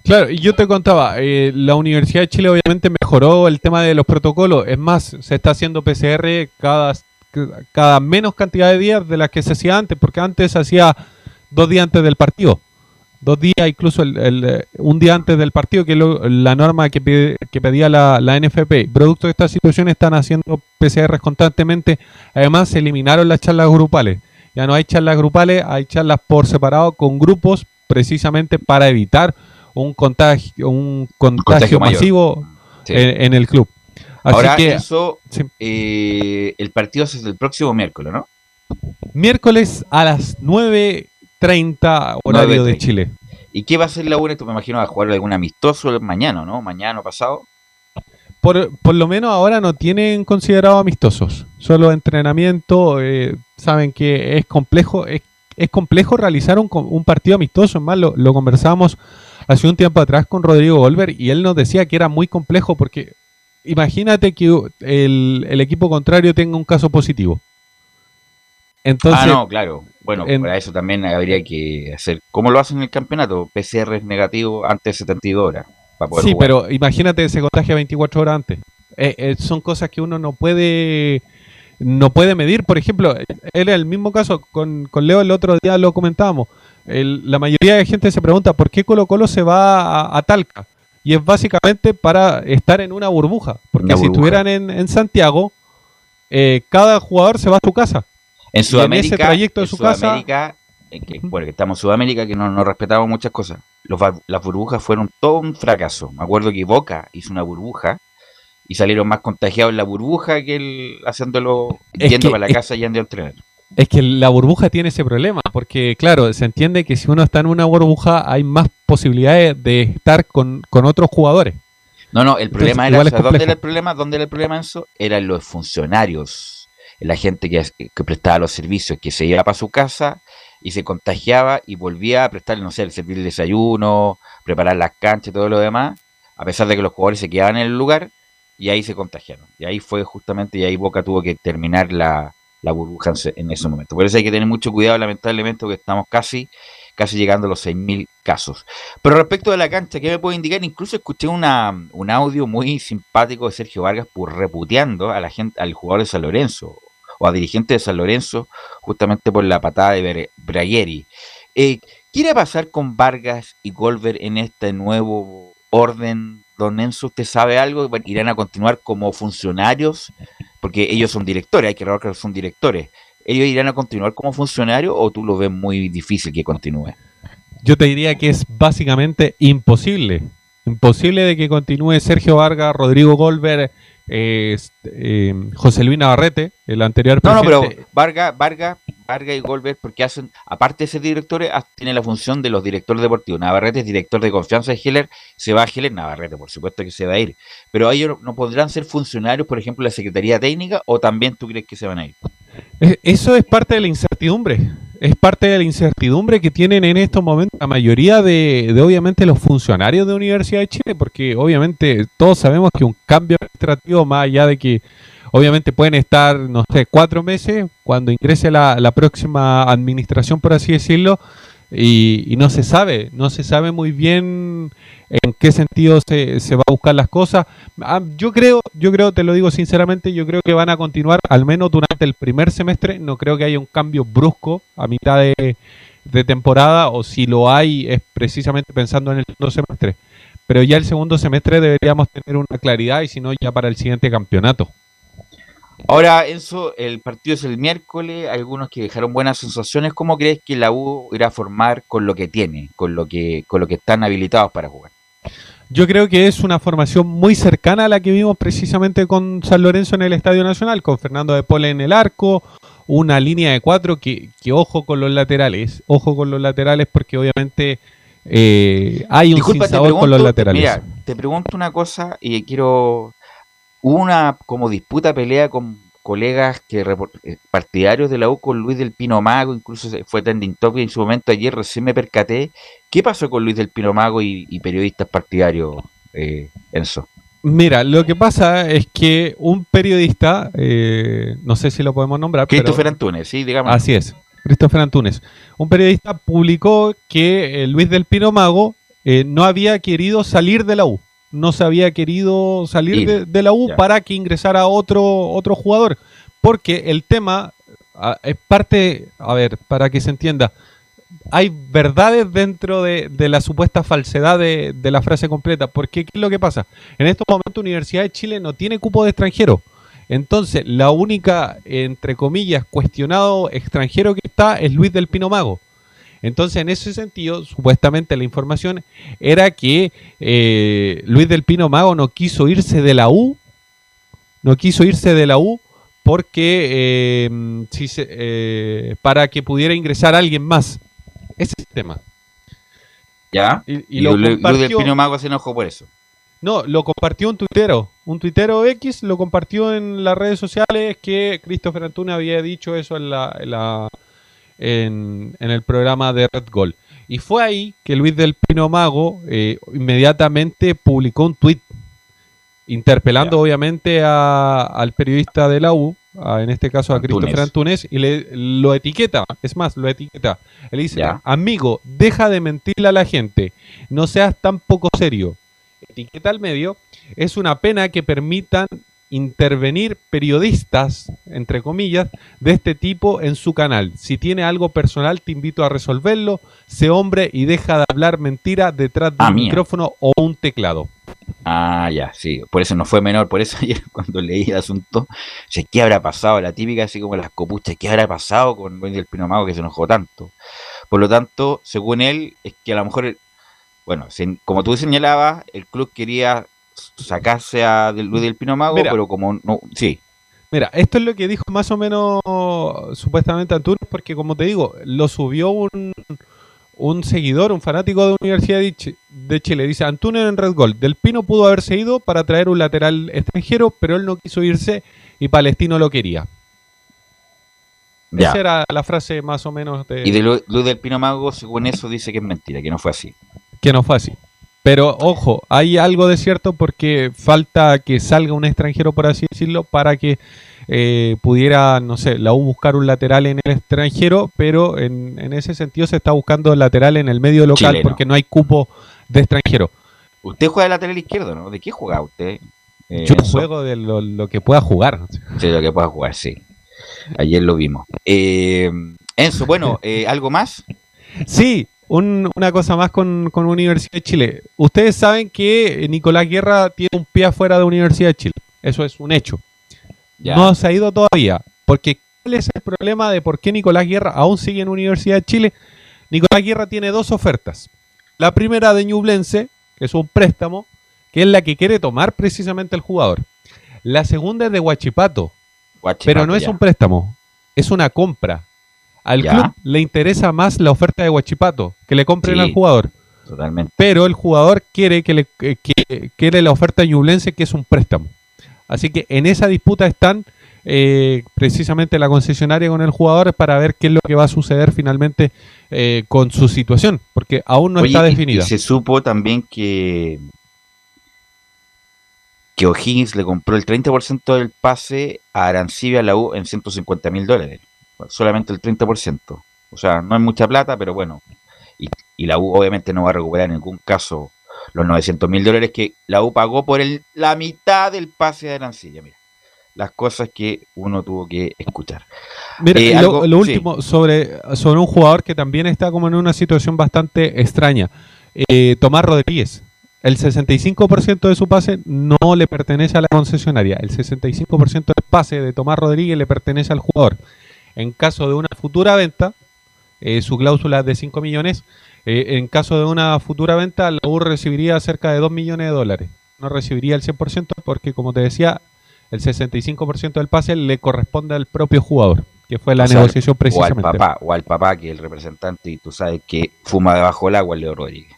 Claro, y yo te contaba, eh, la Universidad de Chile obviamente mejoró el tema de los protocolos. Es más, se está haciendo PCR cada, cada menos cantidad de días de las que se hacía antes, porque antes se hacía dos días antes del partido. Dos días, incluso el, eh, un día antes del partido, que es lo- la norma que, pide- que pedía la, la NFP. Producto de esta situación están haciendo PCR constantemente. Además, se eliminaron las charlas grupales. Ya no hay charlas grupales, hay charlas por separado con grupos, precisamente para evitar un contagio, un contagio, masivo Sí. en, en el club. Así Ahora, que eso, eh, el partido es el próximo miércoles, ¿no? miércoles a las 9.30 horario de 9:30. Chile. ¿Y qué va a hacer la U? Esto me imagino va a jugar algún amistoso mañana, ¿no? Mañana o pasado. Por, por lo menos ahora no tienen considerado amistosos, solo entrenamiento. eh, saben que es complejo, es, es complejo realizar un, un partido amistoso. Es más, lo, lo conversábamos hace un tiempo atrás con Rodrigo Golver y él nos decía que era muy complejo porque imagínate que el, el equipo contrario tenga un caso positivo. Entonces, ah, no, claro. Bueno, en- para eso también habría que hacer. ¿Cómo lo hacen en el campeonato? PCR es negativo antes de 72 horas. Para poder Sí, jugar. pero imagínate se contagia 24 horas antes. Eh, eh, son cosas que uno no puede no puede medir. Por ejemplo, era el mismo caso con, con Leo el otro día lo comentábamos. El- la mayoría de gente se pregunta por qué Colo Colo se va a, a Talca. Y es básicamente para estar en una burbuja. Porque Una si estuvieran en, en Santiago, eh, cada jugador se va a su casa. En Y Sudamérica, ese trayecto de en su casa, Sudamérica, eh, que, bueno, que estamos en Sudamérica, que no, no respetamos muchas cosas. Los, las burbujas fueron todo un fracaso. Me acuerdo que Boca hizo una burbuja y salieron más contagiados en la burbuja que el haciéndolo Es yendo que- para la casa y yendo a entrenar. Es que la burbuja tiene ese problema, porque claro, se entiende que si uno está en una burbuja hay más posibilidades de estar con, con otros jugadores. No, no, el Entonces, problema era, igual es ¿sabes ¿dónde era el problema? ¿Dónde era el problema eso? Eran los funcionarios, la gente que, que prestaba los servicios, que se iba para su casa y se contagiaba y volvía a prestarle, no sé, el servir el desayuno, preparar las canchas y todo lo demás, a pesar de que los jugadores se quedaban en el lugar y ahí se contagiaron. Y ahí fue justamente, y ahí Boca tuvo que terminar la, la burbuja en ese- en ese momento. Por eso hay que tener mucho cuidado, lamentablemente, porque estamos casi casi llegando a los 6.000 casos. Pero respecto de la cancha, ¿qué me puede indicar? Incluso escuché una, un audio muy simpático de Sergio Vargas por reputeando a la gente, al jugador de San Lorenzo o a dirigente de San Lorenzo justamente por la patada de Bragueri. Eh, ¿Qué pasar con Vargas y Golver en este nuevo orden? Don Enzo, ¿usted sabe algo? ¿Irán a continuar como funcionarios? Porque ellos son directores, hay que recordar que son directores. ¿Ellos irán a continuar como funcionarios o tú lo ves muy difícil que continúe? Yo te diría que es básicamente imposible. Imposible de que continúe Sergio Vargas, Rodrigo Golver, eh, s- eh, José Luis Navarrete, el anterior No, no, presidente. pero Vargas, Vargas, Vargas y Golver, porque hacen, aparte de ser directores, tienen la función de los directores deportivos. Navarrete es director de confianza de Heller, se va a Heller, Navarrete, por supuesto que se va a ir. Pero ellos no podrán ser funcionarios, por ejemplo, de la Secretaría Técnica, o también tú crees que se van a ir. Eh, Eso es parte de la incertidumbre. Es parte de la incertidumbre que tienen en estos momentos la mayoría de, de, obviamente los funcionarios de Universidad de Chile, porque obviamente todos sabemos que un cambio administrativo, más allá de que obviamente pueden estar, no sé, cuatro meses cuando ingrese la, la próxima administración, por así decirlo, y, y no se sabe, no se sabe muy bien en qué sentido se, se va a buscar las cosas. Ah, yo creo, yo creo, te lo digo sinceramente, yo creo que van a continuar al menos durante el primer semestre. No creo que haya un cambio brusco a mitad de, de temporada, o si lo hay es precisamente pensando en el segundo semestre. Pero ya el segundo semestre deberíamos tener una claridad y si no ya para el siguiente campeonato. Ahora, Enzo, el partido es el miércoles, algunos que dejaron buenas sensaciones. ¿Cómo crees que la U irá a formar con lo que tiene, con lo que, con lo que están habilitados para jugar? Yo creo que es una formación muy cercana a la que vimos precisamente con San Lorenzo en el Estadio Nacional, con Fernando de Pole en el arco, una línea de cuatro que, que ojo con los laterales, ojo con los laterales porque obviamente eh, hay un Disculpa, sinsabor con los laterales. Mira, te pregunto una cosa y quiero. Hubo una como disputa, pelea con colegas que eh, partidarios de la U con Luis del Pino Mago, incluso fue trending topic en su momento. Ayer recién me percaté. ¿Qué pasó con Luis del Pino Mago y, y periodistas partidarios, eh, Enzo? Mira, lo que pasa es que un periodista, eh, no sé si lo podemos nombrar, pero Christopher Antunes, sí, digamos. Así es. Christopher Antunes. Un periodista publicó que eh, Luis del Pino Mago eh, no había querido salir de la U. No se había querido salir Ir, de, de la U para que ingresara otro, otro jugador. Porque el tema ah, es parte, a ver, para que se entienda, hay verdades dentro de, de la supuesta falsedad de, de la frase completa. Porque ¿qué es lo que pasa? En estos momentos Universidad de Chile no tiene cupo de extranjero. Entonces, la única, entre comillas, cuestionado extranjero que está es Luis del Pino Mago. Entonces, en ese sentido, supuestamente la información era que eh, Luis del Pino Mago no quiso irse de la U, no quiso irse de la U porque eh, si se- eh, para que pudiera ingresar alguien más. Ese es el tema. ¿Ya? Y, Y, lo Lu- Luis del Pino Mago se enojó por eso. No, lo compartió un tuitero. Un tuitero X lo compartió en las redes sociales que Christopher Antunes había dicho eso en, la, en, la- en- en el programa de Red Gold. Y fue ahí que Luis del Pino Mago eh, inmediatamente publicó un tuit interpelando obviamente a- al periodista de la U, a- en este caso a Antunes. Christopher Antunes, y le, lo etiqueta, es más, lo etiqueta. Él dice, amigo, deja de mentirle a la gente, no seas tan poco serio. Etiqueta al medio, es una pena que permitan intervenir periodistas, entre comillas, de este tipo en su canal. Si tiene algo personal, te invito a resolverlo. Sé hombre y deja de hablar mentira detrás de Ah, un mía. micrófono o un teclado. Ah, ya, sí. Por eso no fue menor. Por eso ayer cuando leí el asunto, sé qué habrá pasado. La típica, así como las copuchas, ¿qué habrá pasado con Luis del Pino Mago que se enojó tanto? Por lo tanto, según él, es que a lo mejor, el- bueno, como tú señalabas, el club quería sacarse a del- Luis del Pino Mago, Mira. pero como no, sí, Mira, esto es lo que dijo más o menos supuestamente Antunes, porque como te digo, lo subió un, un seguidor, un fanático de Universidad de, Chi- de Chile. Dice, Antunes en Red Gold, Del Pino pudo haberse ido para traer un lateral extranjero, pero él no quiso irse y Palestino lo quería. Ya. Esa era la frase más o menos de... Y de Lu- Luis del Pino Mago, según eso, dice que es mentira, que no fue así. que no fue así. Pero ojo, hay algo de cierto porque falta que salga un extranjero, por así decirlo, para que eh, pudiera, no sé, la U buscar un lateral en el extranjero, pero en, en ese sentido se está buscando el lateral en el medio local Chileno. porque no hay cupo de extranjero. Usted juega de lateral izquierdo, ¿no? ¿De qué juega usted? eh, Yo juego de lo, lo que pueda jugar. Sí, lo que pueda jugar, sí. Ayer lo vimos. Eh, Enzo, bueno, eh, ¿algo más? Sí, un- una cosa más con, con Universidad de Chile. Ustedes saben que eh, Nicolás Guerra tiene un pie afuera de Universidad de Chile. Eso es un hecho. Ya. No se ha ido todavía. Porque ¿cuál es el problema de por qué Nicolás Guerra aún sigue en Universidad de Chile? Nicolás Guerra tiene dos ofertas. La primera de Ñublense, que es un préstamo, que es la que quiere tomar precisamente el jugador. La segunda es de Huachipato, pero no es un préstamo, es una compra. Al Ya. club le interesa más la oferta de Huachipato, que le compren Sí. al jugador. Totalmente. Pero el jugador quiere que le que- que- quiere la oferta de Ñublense, que es un préstamo. Así que en esa disputa están eh, precisamente la concesionaria con el jugador para ver qué es lo que va a suceder finalmente eh, con su situación, porque aún no Oye, está definida. Y se supo también que que O'Higgins le compró el 30% del pase a Arancibia a la U en 150 mil dólares. Solamente el 30%. O sea, no es mucha plata, pero bueno. Y, y la U obviamente no va a recuperar en ningún caso los 900 mil dólares que la U pagó por el, la mitad del pase de Arancibia. Mira, las cosas que uno tuvo que escuchar. Mira, Eh, lo, algo- lo sí. último sobre, sobre un jugador que también está como en una situación bastante extraña. Eh, Tomás Rodríguez. El 65% de su pase no le pertenece a la concesionaria. El 65% del pase de Tomás Rodríguez le pertenece al jugador. En caso de una futura venta, eh, su cláusula es de 5 millones. eh, en caso de una futura venta, la U recibiría cerca de 2 millones de dólares. No recibiría el 100% porque, como te decía, el 65% del pase le corresponde al propio jugador, que fue la O sea, negociación precisamente. O al papá, o al papá que es el representante y tú sabes que fuma debajo del agua el Leo Rodríguez.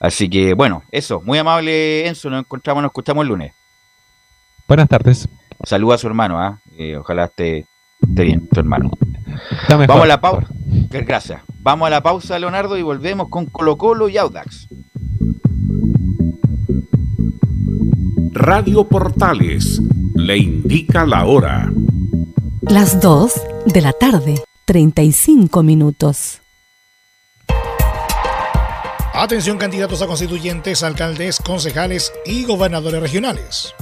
Así que bueno, eso, muy amable Enzo, nos encontramos, nos escuchamos el lunes. Buenas tardes. Saluda a su hermano, ¿ah? Eh, ojalá esté, esté bien, tu hermano. Está mejor, Vamos a la pausa. Gracias. Vamos a la pausa, Leonardo, y volvemos con Colo Colo y Audax. Radio Portales le indica la hora. Las 2 de la tarde. 35 minutos. Atención candidatos a constituyentes, alcaldes, concejales y gobernadores regionales.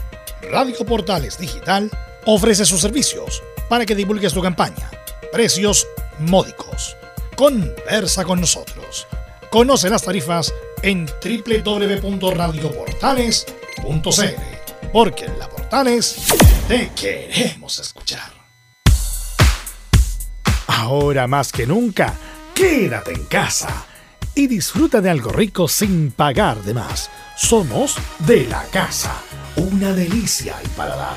Radio Portales Digital ofrece sus servicios para que divulgues tu campaña. Precios módicos. Conversa con nosotros. Conoce las tarifas en www.radioportales.cl porque en la Portales te queremos escuchar. Ahora más que nunca, quédate en casa y disfruta de algo rico sin pagar de más. Somos de la casa, una delicia al paladar.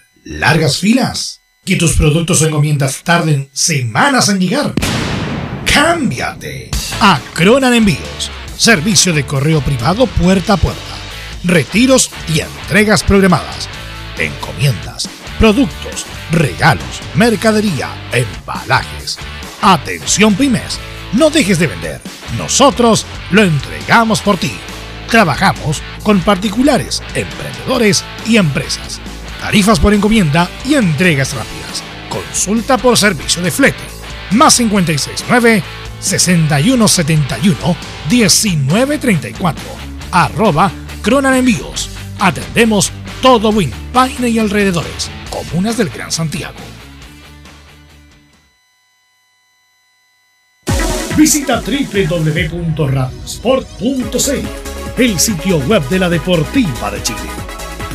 largas filas? ¿Que tus productos o encomiendas tarden semanas en llegar? ¡Cámbiate! A Cronan Envíos. Servicio de correo privado puerta a puerta. Retiros y entregas programadas. Encomiendas, productos, regalos, mercadería, embalajes. Atención pymes. No dejes de vender. Nosotros lo entregamos por ti. Trabajamos con particulares, emprendedores y empresas. Tarifas por encomienda y entregas rápidas. Consulta por servicio de flete. Más 569 6171 1934. Arroba Cronan Envíos. Atendemos todo Win, Paine y alrededores. Comunas del Gran Santiago. Visita www.radiosport.cl, el sitio web de la Deportiva de Chile.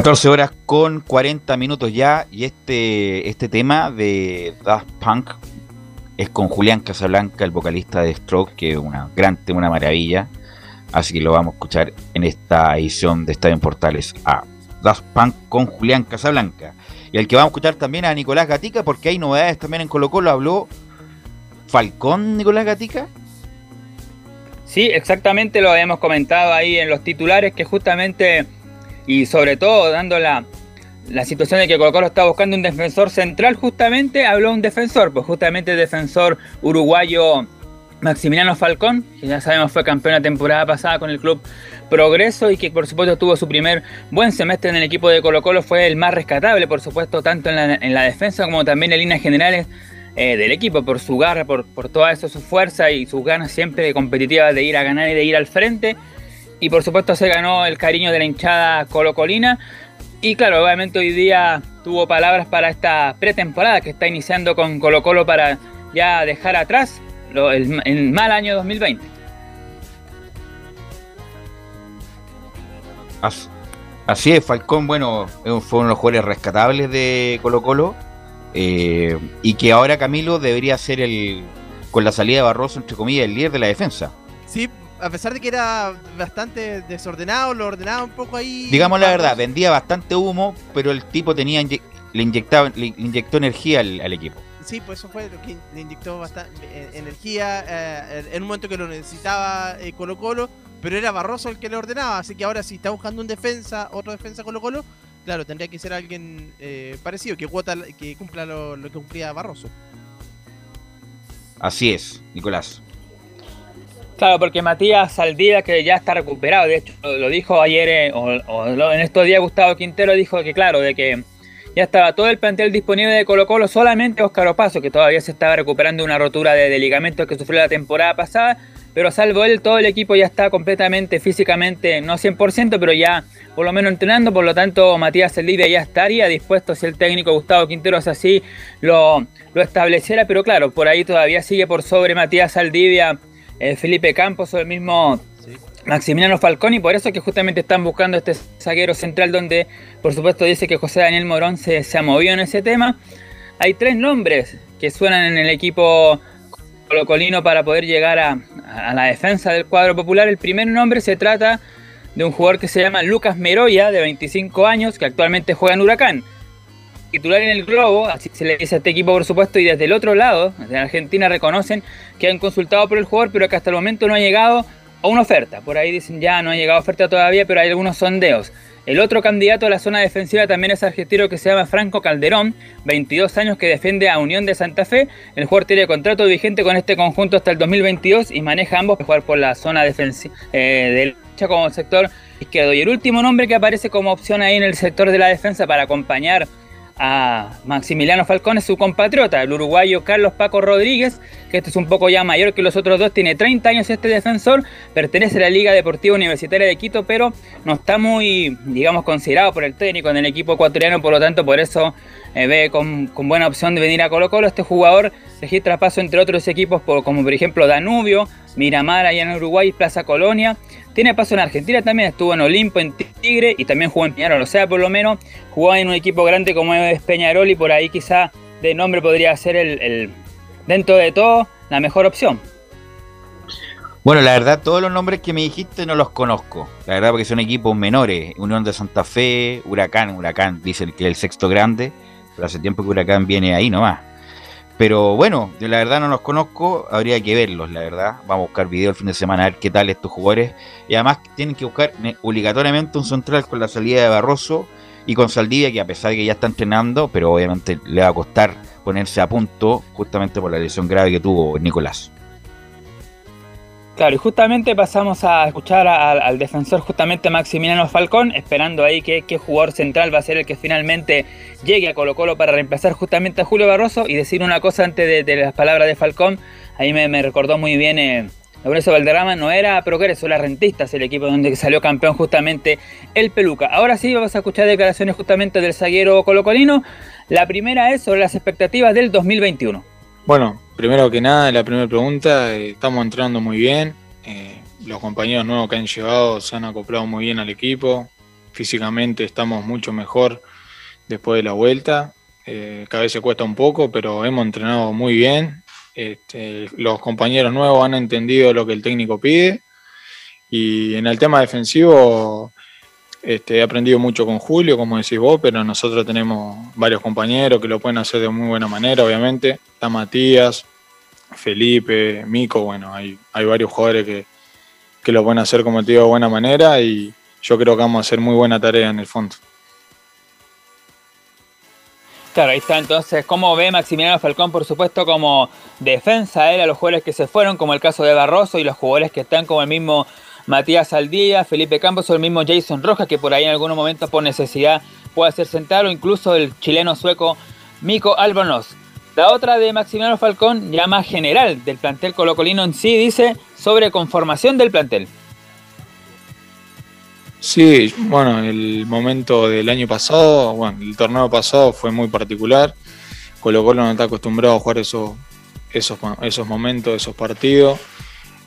14 horas con 40 minutos ya y este, este tema de Daft Punk es con Julián Casablanca, el vocalista de Stroke, que es una gran tema, una maravilla. Así que lo vamos a escuchar en esta edición de Estadio en Portales a Daft Punk con Julián Casablanca. Y el que vamos a escuchar también a Nicolás Gatica, porque hay novedades también en Colo Colo. Habló Falcón Nicolás Gatica. Sí, exactamente lo habíamos comentado ahí en los titulares que justamente y sobre todo dando la, situación de que Colo Colo está buscando un defensor central, justamente habló un defensor, pues justamente el defensor uruguayo Maximiliano Falcón, que ya sabemos fue campeón la temporada pasada con el club progreso y que por supuesto tuvo su primer buen semestre en el equipo de Colo Colo, fue el más rescatable, por supuesto, tanto en la, en la defensa como también en líneas generales eh, del equipo, por su garra, por, por toda eso, su fuerza y sus ganas siempre competitivas de ir a ganar y de ir al frente. Y por supuesto se ganó el cariño de la hinchada colocolina. Y claro, obviamente hoy día tuvo palabras para esta pretemporada que está iniciando con Colo Colo para ya dejar atrás lo- el, el mal año 2020. As- Así es, Falcón, bueno, fue uno de los jugadores rescatables de Colo Colo. eh, y que ahora Camilo debería ser el, con la salida de Barroso, entre comillas, el líder de la defensa. Sí, a pesar de que era bastante desordenado, lo ordenaba un poco ahí. Digamos la verdad, vendía bastante humo, pero el tipo tenía inye- le inyectaba, le inyectó energía al, al equipo. Sí, pues eso fue lo que le inyectó bastante eh, energía eh, en un momento que lo necesitaba eh, Colo Colo, pero era Barroso el que le ordenaba, así que ahora si está buscando un defensa, otro defensa Colo Colo, claro, tendría que ser alguien eh, parecido, que, cuota, que cumpla lo, lo que cumplía Barroso. Así es, Nicolás. Claro, porque Matías Saldivia, que ya está recuperado, de hecho lo, dijo ayer, o, en estos días Gustavo Quintero dijo que claro, de que ya estaba todo el plantel disponible de Colo Colo, solamente Óscar Opaso, que todavía se estaba recuperando una rotura de, de ligamentos que sufrió la temporada pasada, pero salvo él, todo el equipo ya está completamente físicamente, no 100%, pero ya por lo menos entrenando, por lo tanto Matías Saldivia ya estaría dispuesto si el técnico Gustavo Quintero es así, lo, lo estableciera, pero claro, por ahí todavía sigue por sobre Matías Saldivia eh, Felipe Campos o el mismo Maximiliano Falcón y por eso es que justamente están buscando este zaguero central donde por supuesto dice que José Daniel Morón se, se ha movido en ese tema. Hay tres nombres que suenan en el equipo colocolino para poder llegar a, a la defensa del cuadro popular. El primer nombre se trata de un jugador que se llama Lucas Meroya, de 25 años, que actualmente juega en Huracán titular en el globo, así se le dice a este equipo por supuesto, y desde el otro lado, desde Argentina, reconocen que han consultado por el jugador, pero que hasta el momento no ha llegado a una oferta. Por ahí dicen ya no ha llegado oferta todavía, pero hay algunos sondeos. El otro candidato a la zona defensiva también es argentino que se llama Franco Calderón, 22 años que defiende a Unión de Santa Fe. El jugador tiene contrato vigente con este conjunto hasta el 2022 y maneja ambos para jugar por la zona defensiva eh, derecha como sector izquierdo. Y el último nombre que aparece como opción ahí en el sector de la defensa para acompañar a Maximiliano Falcón es su compatriota, el uruguayo Carlos Paco Rodríguez, que este es un poco ya mayor que los otros dos, tiene 30 años este defensor, pertenece a la Liga Deportiva Universitaria de Quito, pero no está muy, digamos, considerado por el técnico en el equipo ecuatoriano, por lo tanto, por eso eh, ve con, con buena opción de venir a Colo Colo. Este jugador registra paso entre otros equipos como por ejemplo Danubio, Miramar allá en Uruguay, Plaza Colonia. Tiene paso en Argentina también, estuvo en Olimpo, en Tigre y también jugó en Peñarol. O sea, por lo menos jugó en un equipo grande como es Peñarol y por ahí quizá de nombre podría ser el, el- dentro de todo la mejor opción. Bueno, la verdad, todos los nombres que me dijiste no los conozco. La verdad, porque son equipos menores. Unión de Santa Fe, Huracán, Huracán, dicen que es el sexto grande. Hace tiempo que Huracán viene ahí nomás. Pero bueno, la verdad no los conozco, habría que verlos, la verdad. Vamos a buscar video el fin de semana a ver qué tal estos jugadores. Y además tienen que buscar ne- obligatoriamente un central con la salida de Barroso y con Saldivia, que a pesar de que ya está entrenando, pero obviamente le va a costar ponerse a punto justamente por la lesión grave que tuvo Nicolás. Claro, y justamente pasamos a escuchar al, defensor justamente Maximiliano Falcón, esperando ahí que qué jugador central va a ser el que finalmente llegue a Colo Colo para reemplazar justamente a Julio Barroso y decir una cosa antes de, las palabras de Falcón, ahí me, me recordó muy bien eh, Lorenzo Valderrama, no era Progreso, era Rentistas, el equipo donde salió campeón justamente el Peluca. Ahora sí vamos a escuchar declaraciones justamente del zaguero colocolino, la primera es sobre las expectativas del 2021. Bueno, primero que nada, la primera pregunta, eh, estamos entrando muy bien. eh, los compañeros nuevos que han llegado se han acoplado muy bien al equipo. Físicamente estamos mucho mejor después de la vuelta. eh, cada vez se cuesta un poco, pero hemos entrenado muy bien. Este, los compañeros nuevos han entendido lo que el técnico pide. Y en el tema defensivo, este, he aprendido mucho con Julio, como decís vos, pero nosotros tenemos varios compañeros que lo pueden hacer de muy buena manera, obviamente. Está Matías, Felipe, Mico, bueno, hay, hay varios jugadores que, que lo pueden hacer, como te digo, de buena manera y yo creo que vamos a hacer muy buena tarea en el fondo. Claro, ahí está entonces cómo ve Maximiliano Falcón, por supuesto, como defensa él a los jugadores que se fueron, como el caso de Barroso y los jugadores que están como el mismo Matías Aldía, Felipe Campos o el mismo Jason Rojas, que por ahí en algunos momentos por necesidad puede ser central, o incluso el chileno sueco Mico Albornoz. La otra de Maximiliano Falcón, ya más general del plantel colocolino en sí, dice sobre conformación del plantel. Sí, bueno, el momento del año pasado, bueno, el torneo pasado fue muy particular. Colo Colo no está acostumbrado a jugar esos, esos, esos momentos, esos partidos.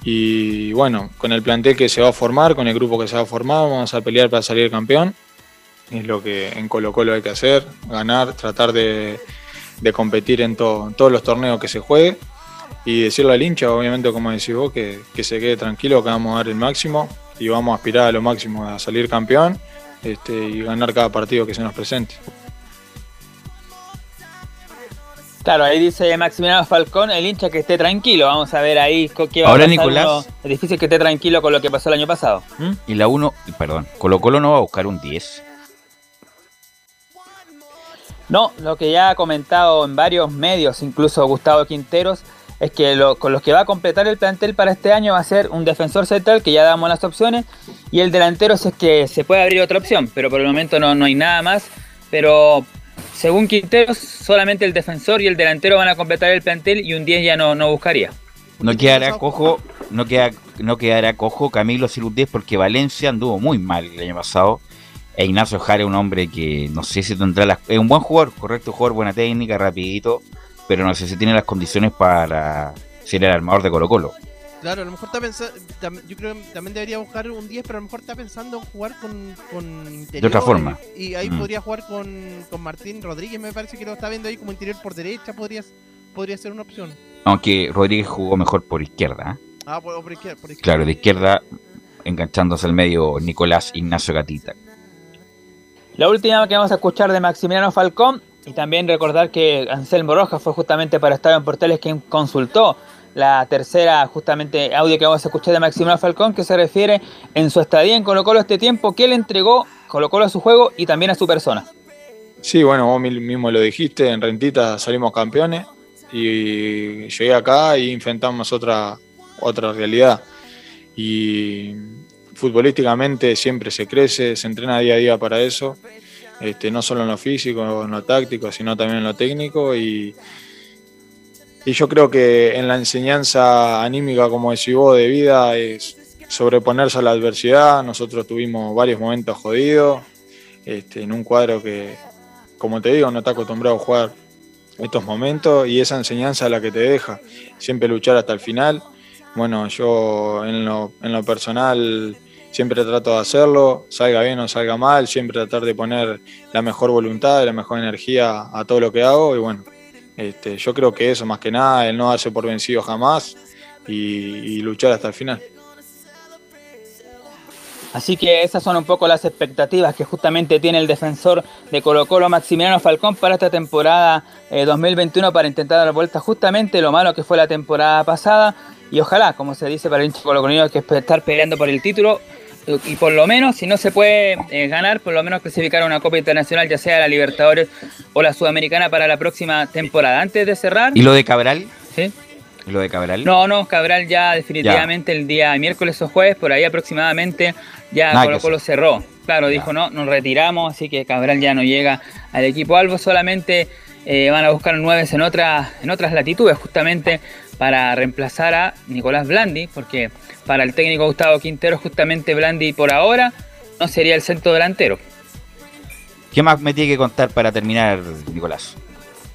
Y bueno, con el plantel que se va a formar, con el grupo que se va a formar, vamos a pelear para salir campeón. Es lo que en Colo Colo hay que hacer, ganar, tratar de, de competir en, to- en todos los torneos que se juegue. Y decirle al hincha, obviamente, como decís vos, que, que se quede tranquilo, que vamos a dar el máximo y vamos a aspirar a lo máximo, a salir campeón este, y ganar cada partido que se nos presente. Claro, ahí dice Maximiliano Falcón, el hincha que esté tranquilo. Vamos a ver ahí qué va Ahora, a pasar. Nicolás. uno- Es difícil que esté tranquilo con lo que pasó el año pasado. ¿Mm? Y la 1, perdón, Colo Colo no va a buscar un 10. No, lo que ya ha comentado en varios medios, incluso Gustavo Quinteros, es que lo- con los que va a completar el plantel para este año va a ser un defensor central, que ya damos las opciones, y el delantero si es que se puede abrir otra opción, pero por el momento no, no hay nada más. Pero según Quinteros, solamente el defensor y el delantero van a completar el plantel y un 10 ya no, no buscaría. No quedará cojo, no, queda, no quedará cojo Camilo Silus 10 porque Valencia anduvo muy mal el año pasado. E Ignacio Jara es un hombre que no sé si tendrá las... Es un buen jugador, correcto jugador, buena técnica, rapidito, pero no sé si tiene las condiciones para ser el armador de Colo Colo. Claro, a lo mejor está pensando. Yo creo que también debería buscar un 10, pero a lo mejor está pensando en jugar con, con interior. otra forma. Y, y ahí Mm. podría jugar con, con Martín Rodríguez, me parece que lo está viendo ahí como interior por derecha, podría, podría ser una opción. Aunque Rodríguez jugó mejor por izquierda. ¿eh? Ah, por, por izquierda, por izquierda. Claro, de izquierda enganchándose al medio Nicolás Ignacio Gatita. La última que vamos a escuchar de Maximiliano Falcón y también recordar que Anselmo Rojas fue justamente para Estadio en Portales quien consultó la tercera justamente audio que vamos a escuchar de Maximiliano Falcón que se refiere en su estadía en Colo Colo este tiempo que le entregó Colo Colo a su juego y también a su persona. Sí, bueno, vos mi- mismo lo dijiste, en Rentita salimos campeones y llegué acá y enfrentamos otra, otra realidad. Y futbolísticamente siempre se crece, se entrena día a día para eso, este, no solo en lo físico, en lo táctico, sino también en lo técnico. Y, y yo creo que en la enseñanza anímica, como decís vos, de vida, es sobreponerse a la adversidad. Nosotros tuvimos varios momentos jodidos, este, en un cuadro que, como te digo, no está acostumbrado a jugar estos momentos y esa enseñanza la que te deja, siempre luchar hasta el final. Bueno, yo en lo, en lo personal siempre trato de hacerlo, salga bien o salga mal, siempre tratar de poner la mejor voluntad la mejor energía a todo lo que hago y bueno, este, yo creo que eso más que nada, el no darse por vencido jamás y, luchar hasta el final. Así que esas son un poco las expectativas que justamente tiene el defensor de Colo Colo Maximiliano Falcón para esta temporada eh, 2021 para intentar dar vuelta justamente lo malo que fue la temporada pasada y ojalá, como se dice para el hincha colocolino, que es estar peleando por el título y por lo menos, si no se puede eh, ganar, por lo menos clasificar a una Copa Internacional, ya sea la Libertadores o la Sudamericana para la próxima temporada. Antes de cerrar... ¿Y lo de Cabral? ¿Sí? ¿Y lo de Cabral? No, no, Cabral ya definitivamente el día miércoles o jueves, por ahí aproximadamente, ya Nada Colo Colo cerró. Claro, dijo no, nos retiramos, así que Cabral ya no llega al equipo Albo, solamente eh, van a buscar nueves en, otras en otras latitudes, justamente para reemplazar a Nicolás Blandi, porque para el técnico Gustavo Quintero, justamente Blandi por ahora no sería el centro delantero. ¿Qué más me tiene que contar para terminar, Nicolás?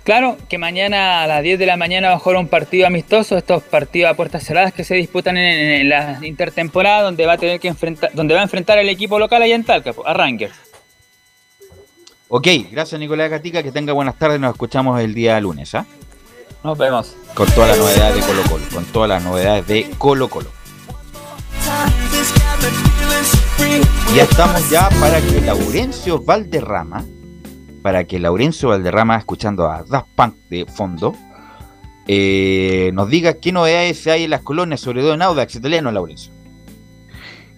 Claro que mañana a las 10 de la mañana va a jugar un partido amistoso, estos partidos a puertas cerradas que se disputan en, en la intertemporada, donde va a tener que enfrentar, donde va a enfrentar al equipo local allá en Talca, a Rangers. Ok, gracias Nicolás Gatica, que tenga buenas tardes, nos escuchamos el día lunes, ¿ah? Nos vemos. Con todas las novedades de Colo Colo, con todas las novedades de Colo Colo. Ya estamos ya para que Laurencio Valderrama, para que Laurencio Valderrama, escuchando a Daft Punk de fondo, eh, nos diga qué novedades hay en las colonias, sobre todo en Audax italiano, Laurencio.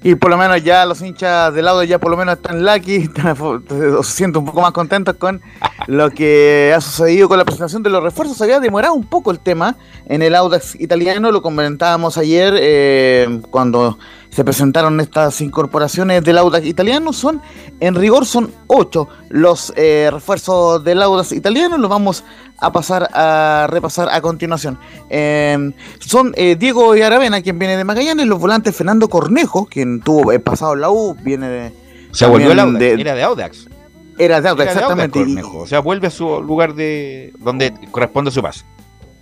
Y por lo menos ya los hinchas del lado ya por lo menos están lucky, están- se siento un poco más contentos con lo que ha sucedido con la presentación de los refuerzos. Había demorado un poco el tema en el Audax italiano, lo comentábamos ayer eh, cuando se presentaron estas incorporaciones del Audax italiano. Son, en rigor, son ocho los eh, refuerzos del Audax italiano. Los vamos a pasar a repasar a continuación. Eh, son eh, Diego Yaravena, quien viene de Magallanes, los volantes Fernando Cornejo, quien tuvo eh, pasado en la U, viene de. Se volvió el Audax, de- era de Audax. Era de Audax, Era de exactamente. Cornejo. O sea, vuelve a su lugar de donde corresponde su pase.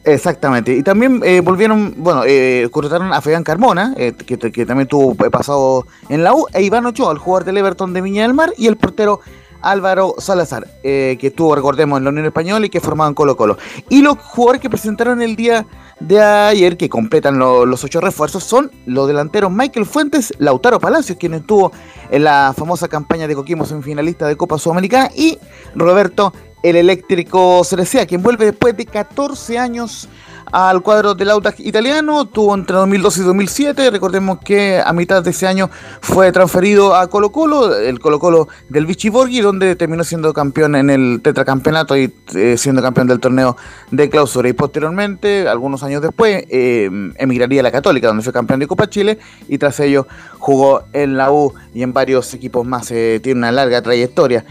Exactamente. Y también eh, volvieron, bueno, eh, contrataron a Fabián Carmona, eh, que, también tuvo eh, pasado en la U, e Iván Ochoa, el jugador del Everton de Viña del Mar, y el portero Álvaro Salazar, eh, que estuvo, recordemos, en la Unión Española y que formaban Colo Colo. Y los jugadores que presentaron el día de ayer, que completan lo- los ocho refuerzos, son los delanteros Michael Fuentes, Lautaro Palacios, quien estuvo en la famosa campaña de Coquimbo semifinalista de Copa Sudamericana, y Roberto el eléctrico Cerecea, quien vuelve después de 14 años al cuadro del Audax italiano, tuvo entre 2012 y 2007, recordemos que a mitad de ese año fue transferido a Colo Colo, el Colo Colo del Vichy Borghi, donde terminó siendo campeón en el tetracampeonato y eh, siendo campeón del torneo de clausura. Y posteriormente, algunos años después, eh, emigraría a la Católica, donde fue campeón de Copa Chile, y tras ello jugó en la U y en varios equipos más, eh, tiene una larga trayectoria.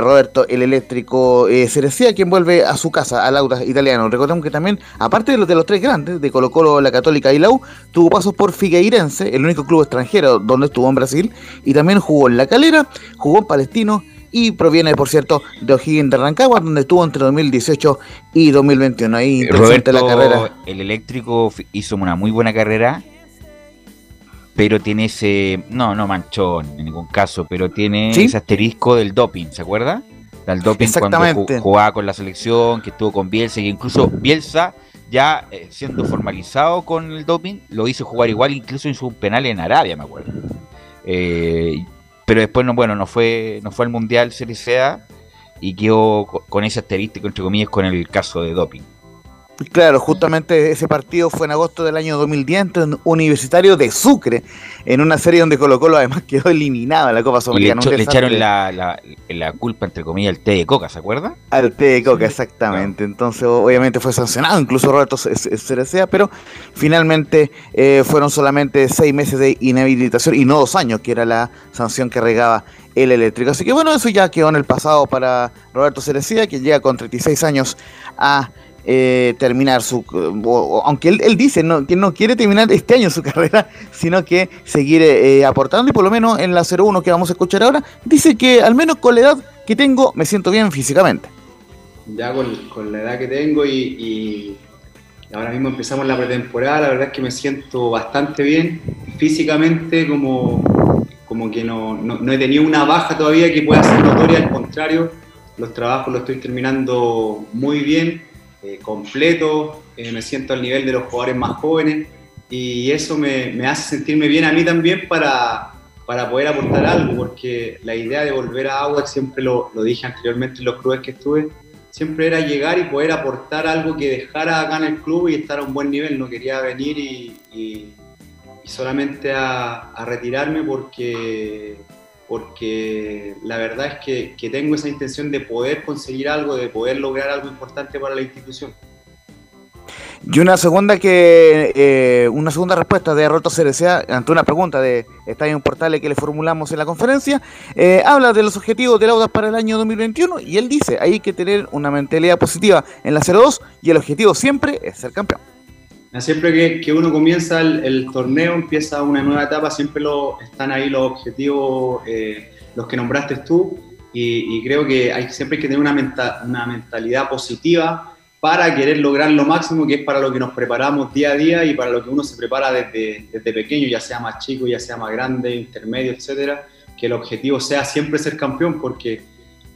Roberto el eléctrico Cerecea, quien vuelve a su casa, al Audax italiano. Recordemos que también, aparte de los de los tres grandes, de Colo Colo, la Católica y la U, tuvo pasos por Figueirense, el único club extranjero donde estuvo en Brasil, y también jugó en La Calera, jugó en Palestino y proviene, por cierto, de O'Higgins de Rancagua, donde estuvo entre 2018 y 2021. Ahí interesante Roberto, la carrera. el eléctrico, hizo una muy buena carrera, pero tiene ese, no, no manchón en ningún caso, pero tiene ¿Sí? ese asterisco del doping, ¿se acuerda? Del doping cuando jugaba con la selección, que estuvo con Bielsa, y incluso Bielsa, ya eh, siendo formalizado con el doping, lo hizo jugar igual, incluso en su penal en Arabia, me acuerdo. Eh, pero después, no, bueno, no fue, no fue al Mundial Serie y quedó co- con ese asterisco, entre comillas, con el caso de doping. Claro, justamente ese partido fue en agosto del año 2010 entre un Universitario de Sucre, en una serie donde Colo Colo además quedó eliminado en la Copa le, Sudamericana. le echaron la, la, la culpa, entre comillas, al té de coca, ¿se acuerda? Al té de coca, exactamente. Entonces, obviamente fue sancionado, incluso Roberto Cerecea, pero finalmente eh, fueron solamente seis meses de inhabilitación y no dos años, que era la sanción que regaba el eléctrico. Así que bueno, eso ya quedó en el pasado para Roberto Cerecea, que llega con 36 años a eh, terminar su... o- aunque él, él dice no, que no quiere terminar este año su carrera, sino que seguir eh, aportando y por lo menos en la 01 que vamos a escuchar ahora, dice que al menos con la edad que tengo me siento bien físicamente. ya con, con la edad que tengo y, y ahora mismo empezamos la pretemporada, la verdad es que me siento bastante bien físicamente, como, como que no, no- no he tenido una baja todavía que pueda ser notoria, al contrario, los trabajos los estoy terminando muy bien, eh, completo, eh, me siento al nivel de los jugadores más jóvenes y eso me, hace sentirme bien a mí también para, para poder aportar algo, porque la idea de volver a Audax, siempre lo, dije anteriormente en los clubes que estuve, siempre era llegar y poder aportar algo que dejara acá en el club y estar a un buen nivel. No quería venir y, solamente a retirarme porque, porque la verdad es que, tengo esa intención de poder conseguir algo, de poder lograr algo importante para la institución. Y una segunda que eh, una segunda respuesta de Roberto Cerecea ante una pregunta de Estadio Portales que le formulamos en la conferencia, eh, habla de los objetivos del Audax para el año 2021 y él dice, hay que tener una mentalidad positiva en la 02 y el objetivo siempre es ser campeón. Siempre que, que uno comienza el, el torneo, empieza una nueva etapa, siempre lo, están ahí los objetivos, eh, los que nombraste tú, y, y creo que hay, siempre hay que tener una, menta- una mentalidad positiva para querer lograr lo máximo, que es para lo que nos preparamos día a día y para lo que uno se prepara desde, desde pequeño, ya sea más chico, ya sea más grande, intermedio, etcétera, que el objetivo sea siempre ser campeón, porque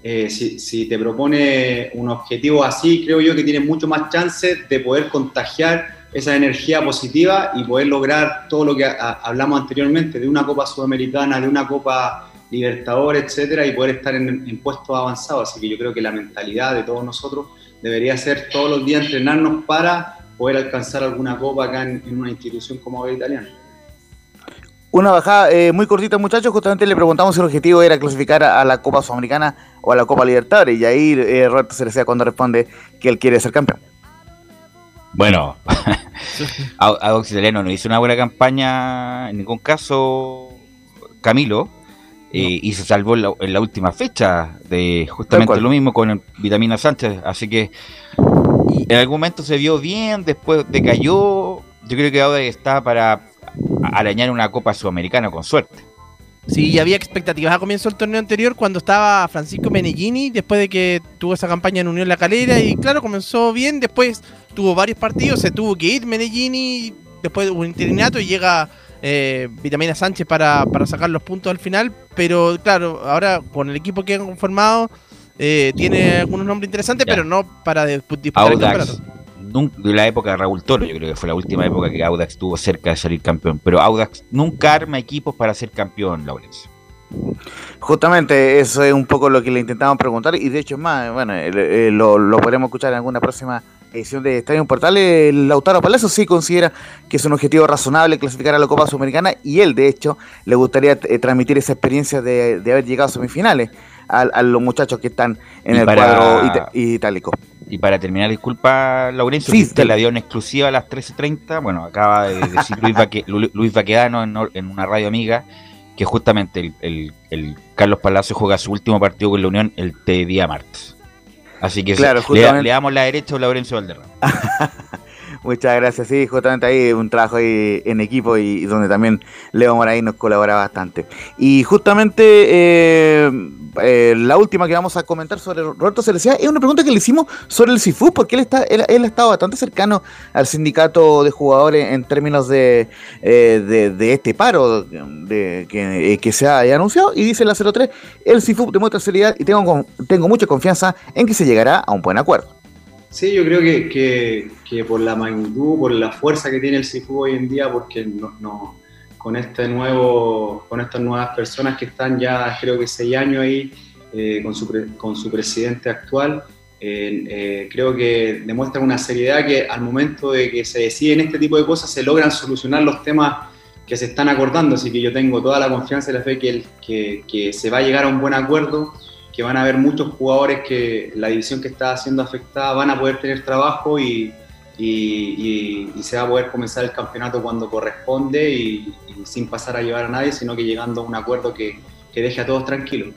eh, si, si te propone un objetivo así, creo yo que tienes mucho más chance de poder contagiar esa energía positiva y poder lograr todo lo que hablamos anteriormente, de una Copa Sudamericana, de una Copa Libertadores, etcétera, y poder estar en, puestos avanzados. Así que yo creo que la mentalidad de todos nosotros debería ser todos los días entrenarnos para poder alcanzar alguna copa acá en, una institución como la italiana. Una bajada eh, muy cortita, muchachos. Justamente le preguntamos si el objetivo era clasificar a, a la Copa Sudamericana o a la Copa Libertadores. Y ahí eh, Roberto Cerecea cuando responde que él quiere ser campeón. Bueno, Au- Audax Italiano no hizo una buena campaña en ningún caso, Camilo, eh, y se salvó en la, en la última fecha de justamente lo mismo con el Vitamina Sánchez. Así que en algún momento se vio bien, después decayó. Yo creo que ahora está para arañar una Copa Sudamericana con suerte. Sí, había expectativas a comienzo del torneo anterior cuando estaba Francisco Menellini, después de que tuvo esa campaña en Unión La Calera, y claro, comenzó bien, después tuvo varios partidos, se tuvo que ir Menellini, después hubo un interinato y llega eh, Vitamina Sánchez para, para sacar los puntos al final, pero claro, ahora con el equipo que han conformado, eh, tiene algunos nombres interesantes, pero no para dispu- disputar el campeonato. Nun- de la época de Raúl Toro, yo creo que fue la última época que Audax estuvo cerca de salir campeón. Pero Audax nunca arma equipos para ser campeón, Laurencio. Justamente eso es un poco lo que le intentamos preguntar y de hecho es más, bueno, eh, lo, lo podremos escuchar en alguna próxima edición de Estadio Portal. El Lautaro Palacio sí considera que es un objetivo razonable clasificar a la Copa Sudamericana y él de hecho le gustaría eh, transmitir esa experiencia de, de haber llegado a semifinales a, a los muchachos que están en Y el para- cuadro itálico. Y para terminar, disculpa, Laurencio, Sí, usted la dio en exclusiva a las 13.30. Bueno, acaba de decir Luis, Baque- Lu- Luis Baquedano en, en una radio amiga que justamente el, el- el Carlos Palacio juega su último partido con la Unión el T día martes. Así que Claro, le, justamente. le damos la derecha a Laurencio Valderrama. Muchas gracias, sí, justamente ahí un trabajo ahí en equipo y, y donde también Leo Moraí nos colabora bastante. Y justamente eh, eh, la última que vamos a comentar sobre Roberto Cerecea es una pregunta que le hicimos sobre el CIFU, porque él está él, él ha estado bastante cercano al sindicato de jugadores en términos de, eh, de, este paro que, eh, que se ha anunciado, y dice la 03, el CIFU demuestra seriedad y tengo, tengo mucha confianza en que se llegará a un buen acuerdo. Sí, yo creo que, que- por la magnitud, por la fuerza que tiene el CIFU hoy en día, porque no, no- con este nuevo, con estas nuevas personas que están ya creo que seis años ahí, eh, con, su con su presidente actual, eh, eh, creo que demuestran una seriedad que al momento de que se deciden este tipo de cosas se logran solucionar los temas que se están acordando, así que yo tengo toda la confianza y la fe que, el- que, que se va a llegar a un buen acuerdo que van a haber muchos jugadores que la división que está siendo afectada van a poder tener trabajo y, y- y- y se va a poder comenzar el campeonato cuando corresponde y, y sin pasar a llevar a nadie, sino que llegando a un acuerdo que, que deje a todos tranquilos.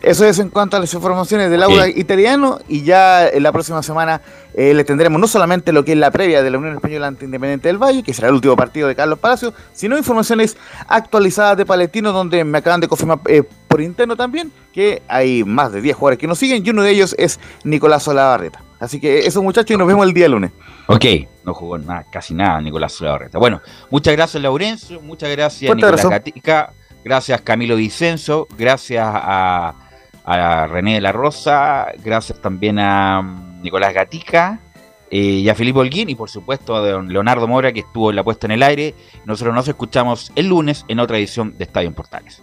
Eso es en cuanto a las informaciones del aula italiano y ya en la próxima semana eh, les tendremos no solamente lo que es la previa de la Unión Española ante Independiente del Valle, que será el último partido de Carlos Palacio, sino informaciones actualizadas de Palestino donde me acaban de confirmar eh, por interno también que hay más de 10 jugadores que nos siguen y uno de ellos es Nicolás Olavarreta. Así que eso muchachos y nos vemos el día lunes. Ok, no jugó nada, casi nada Nicolás Solabarreta. Bueno, muchas gracias Laurencio, muchas gracias Fuerte Nicolás. Gatica, gracias Camilo Vicenzo, gracias a, a René de la Rosa, gracias también a mm, Nicolás Gatica eh, y a Felipe Holguín y por supuesto a don Leonardo Mora que estuvo en la puesta en el aire. Nosotros nos escuchamos el lunes en otra edición de Estadio en Portales.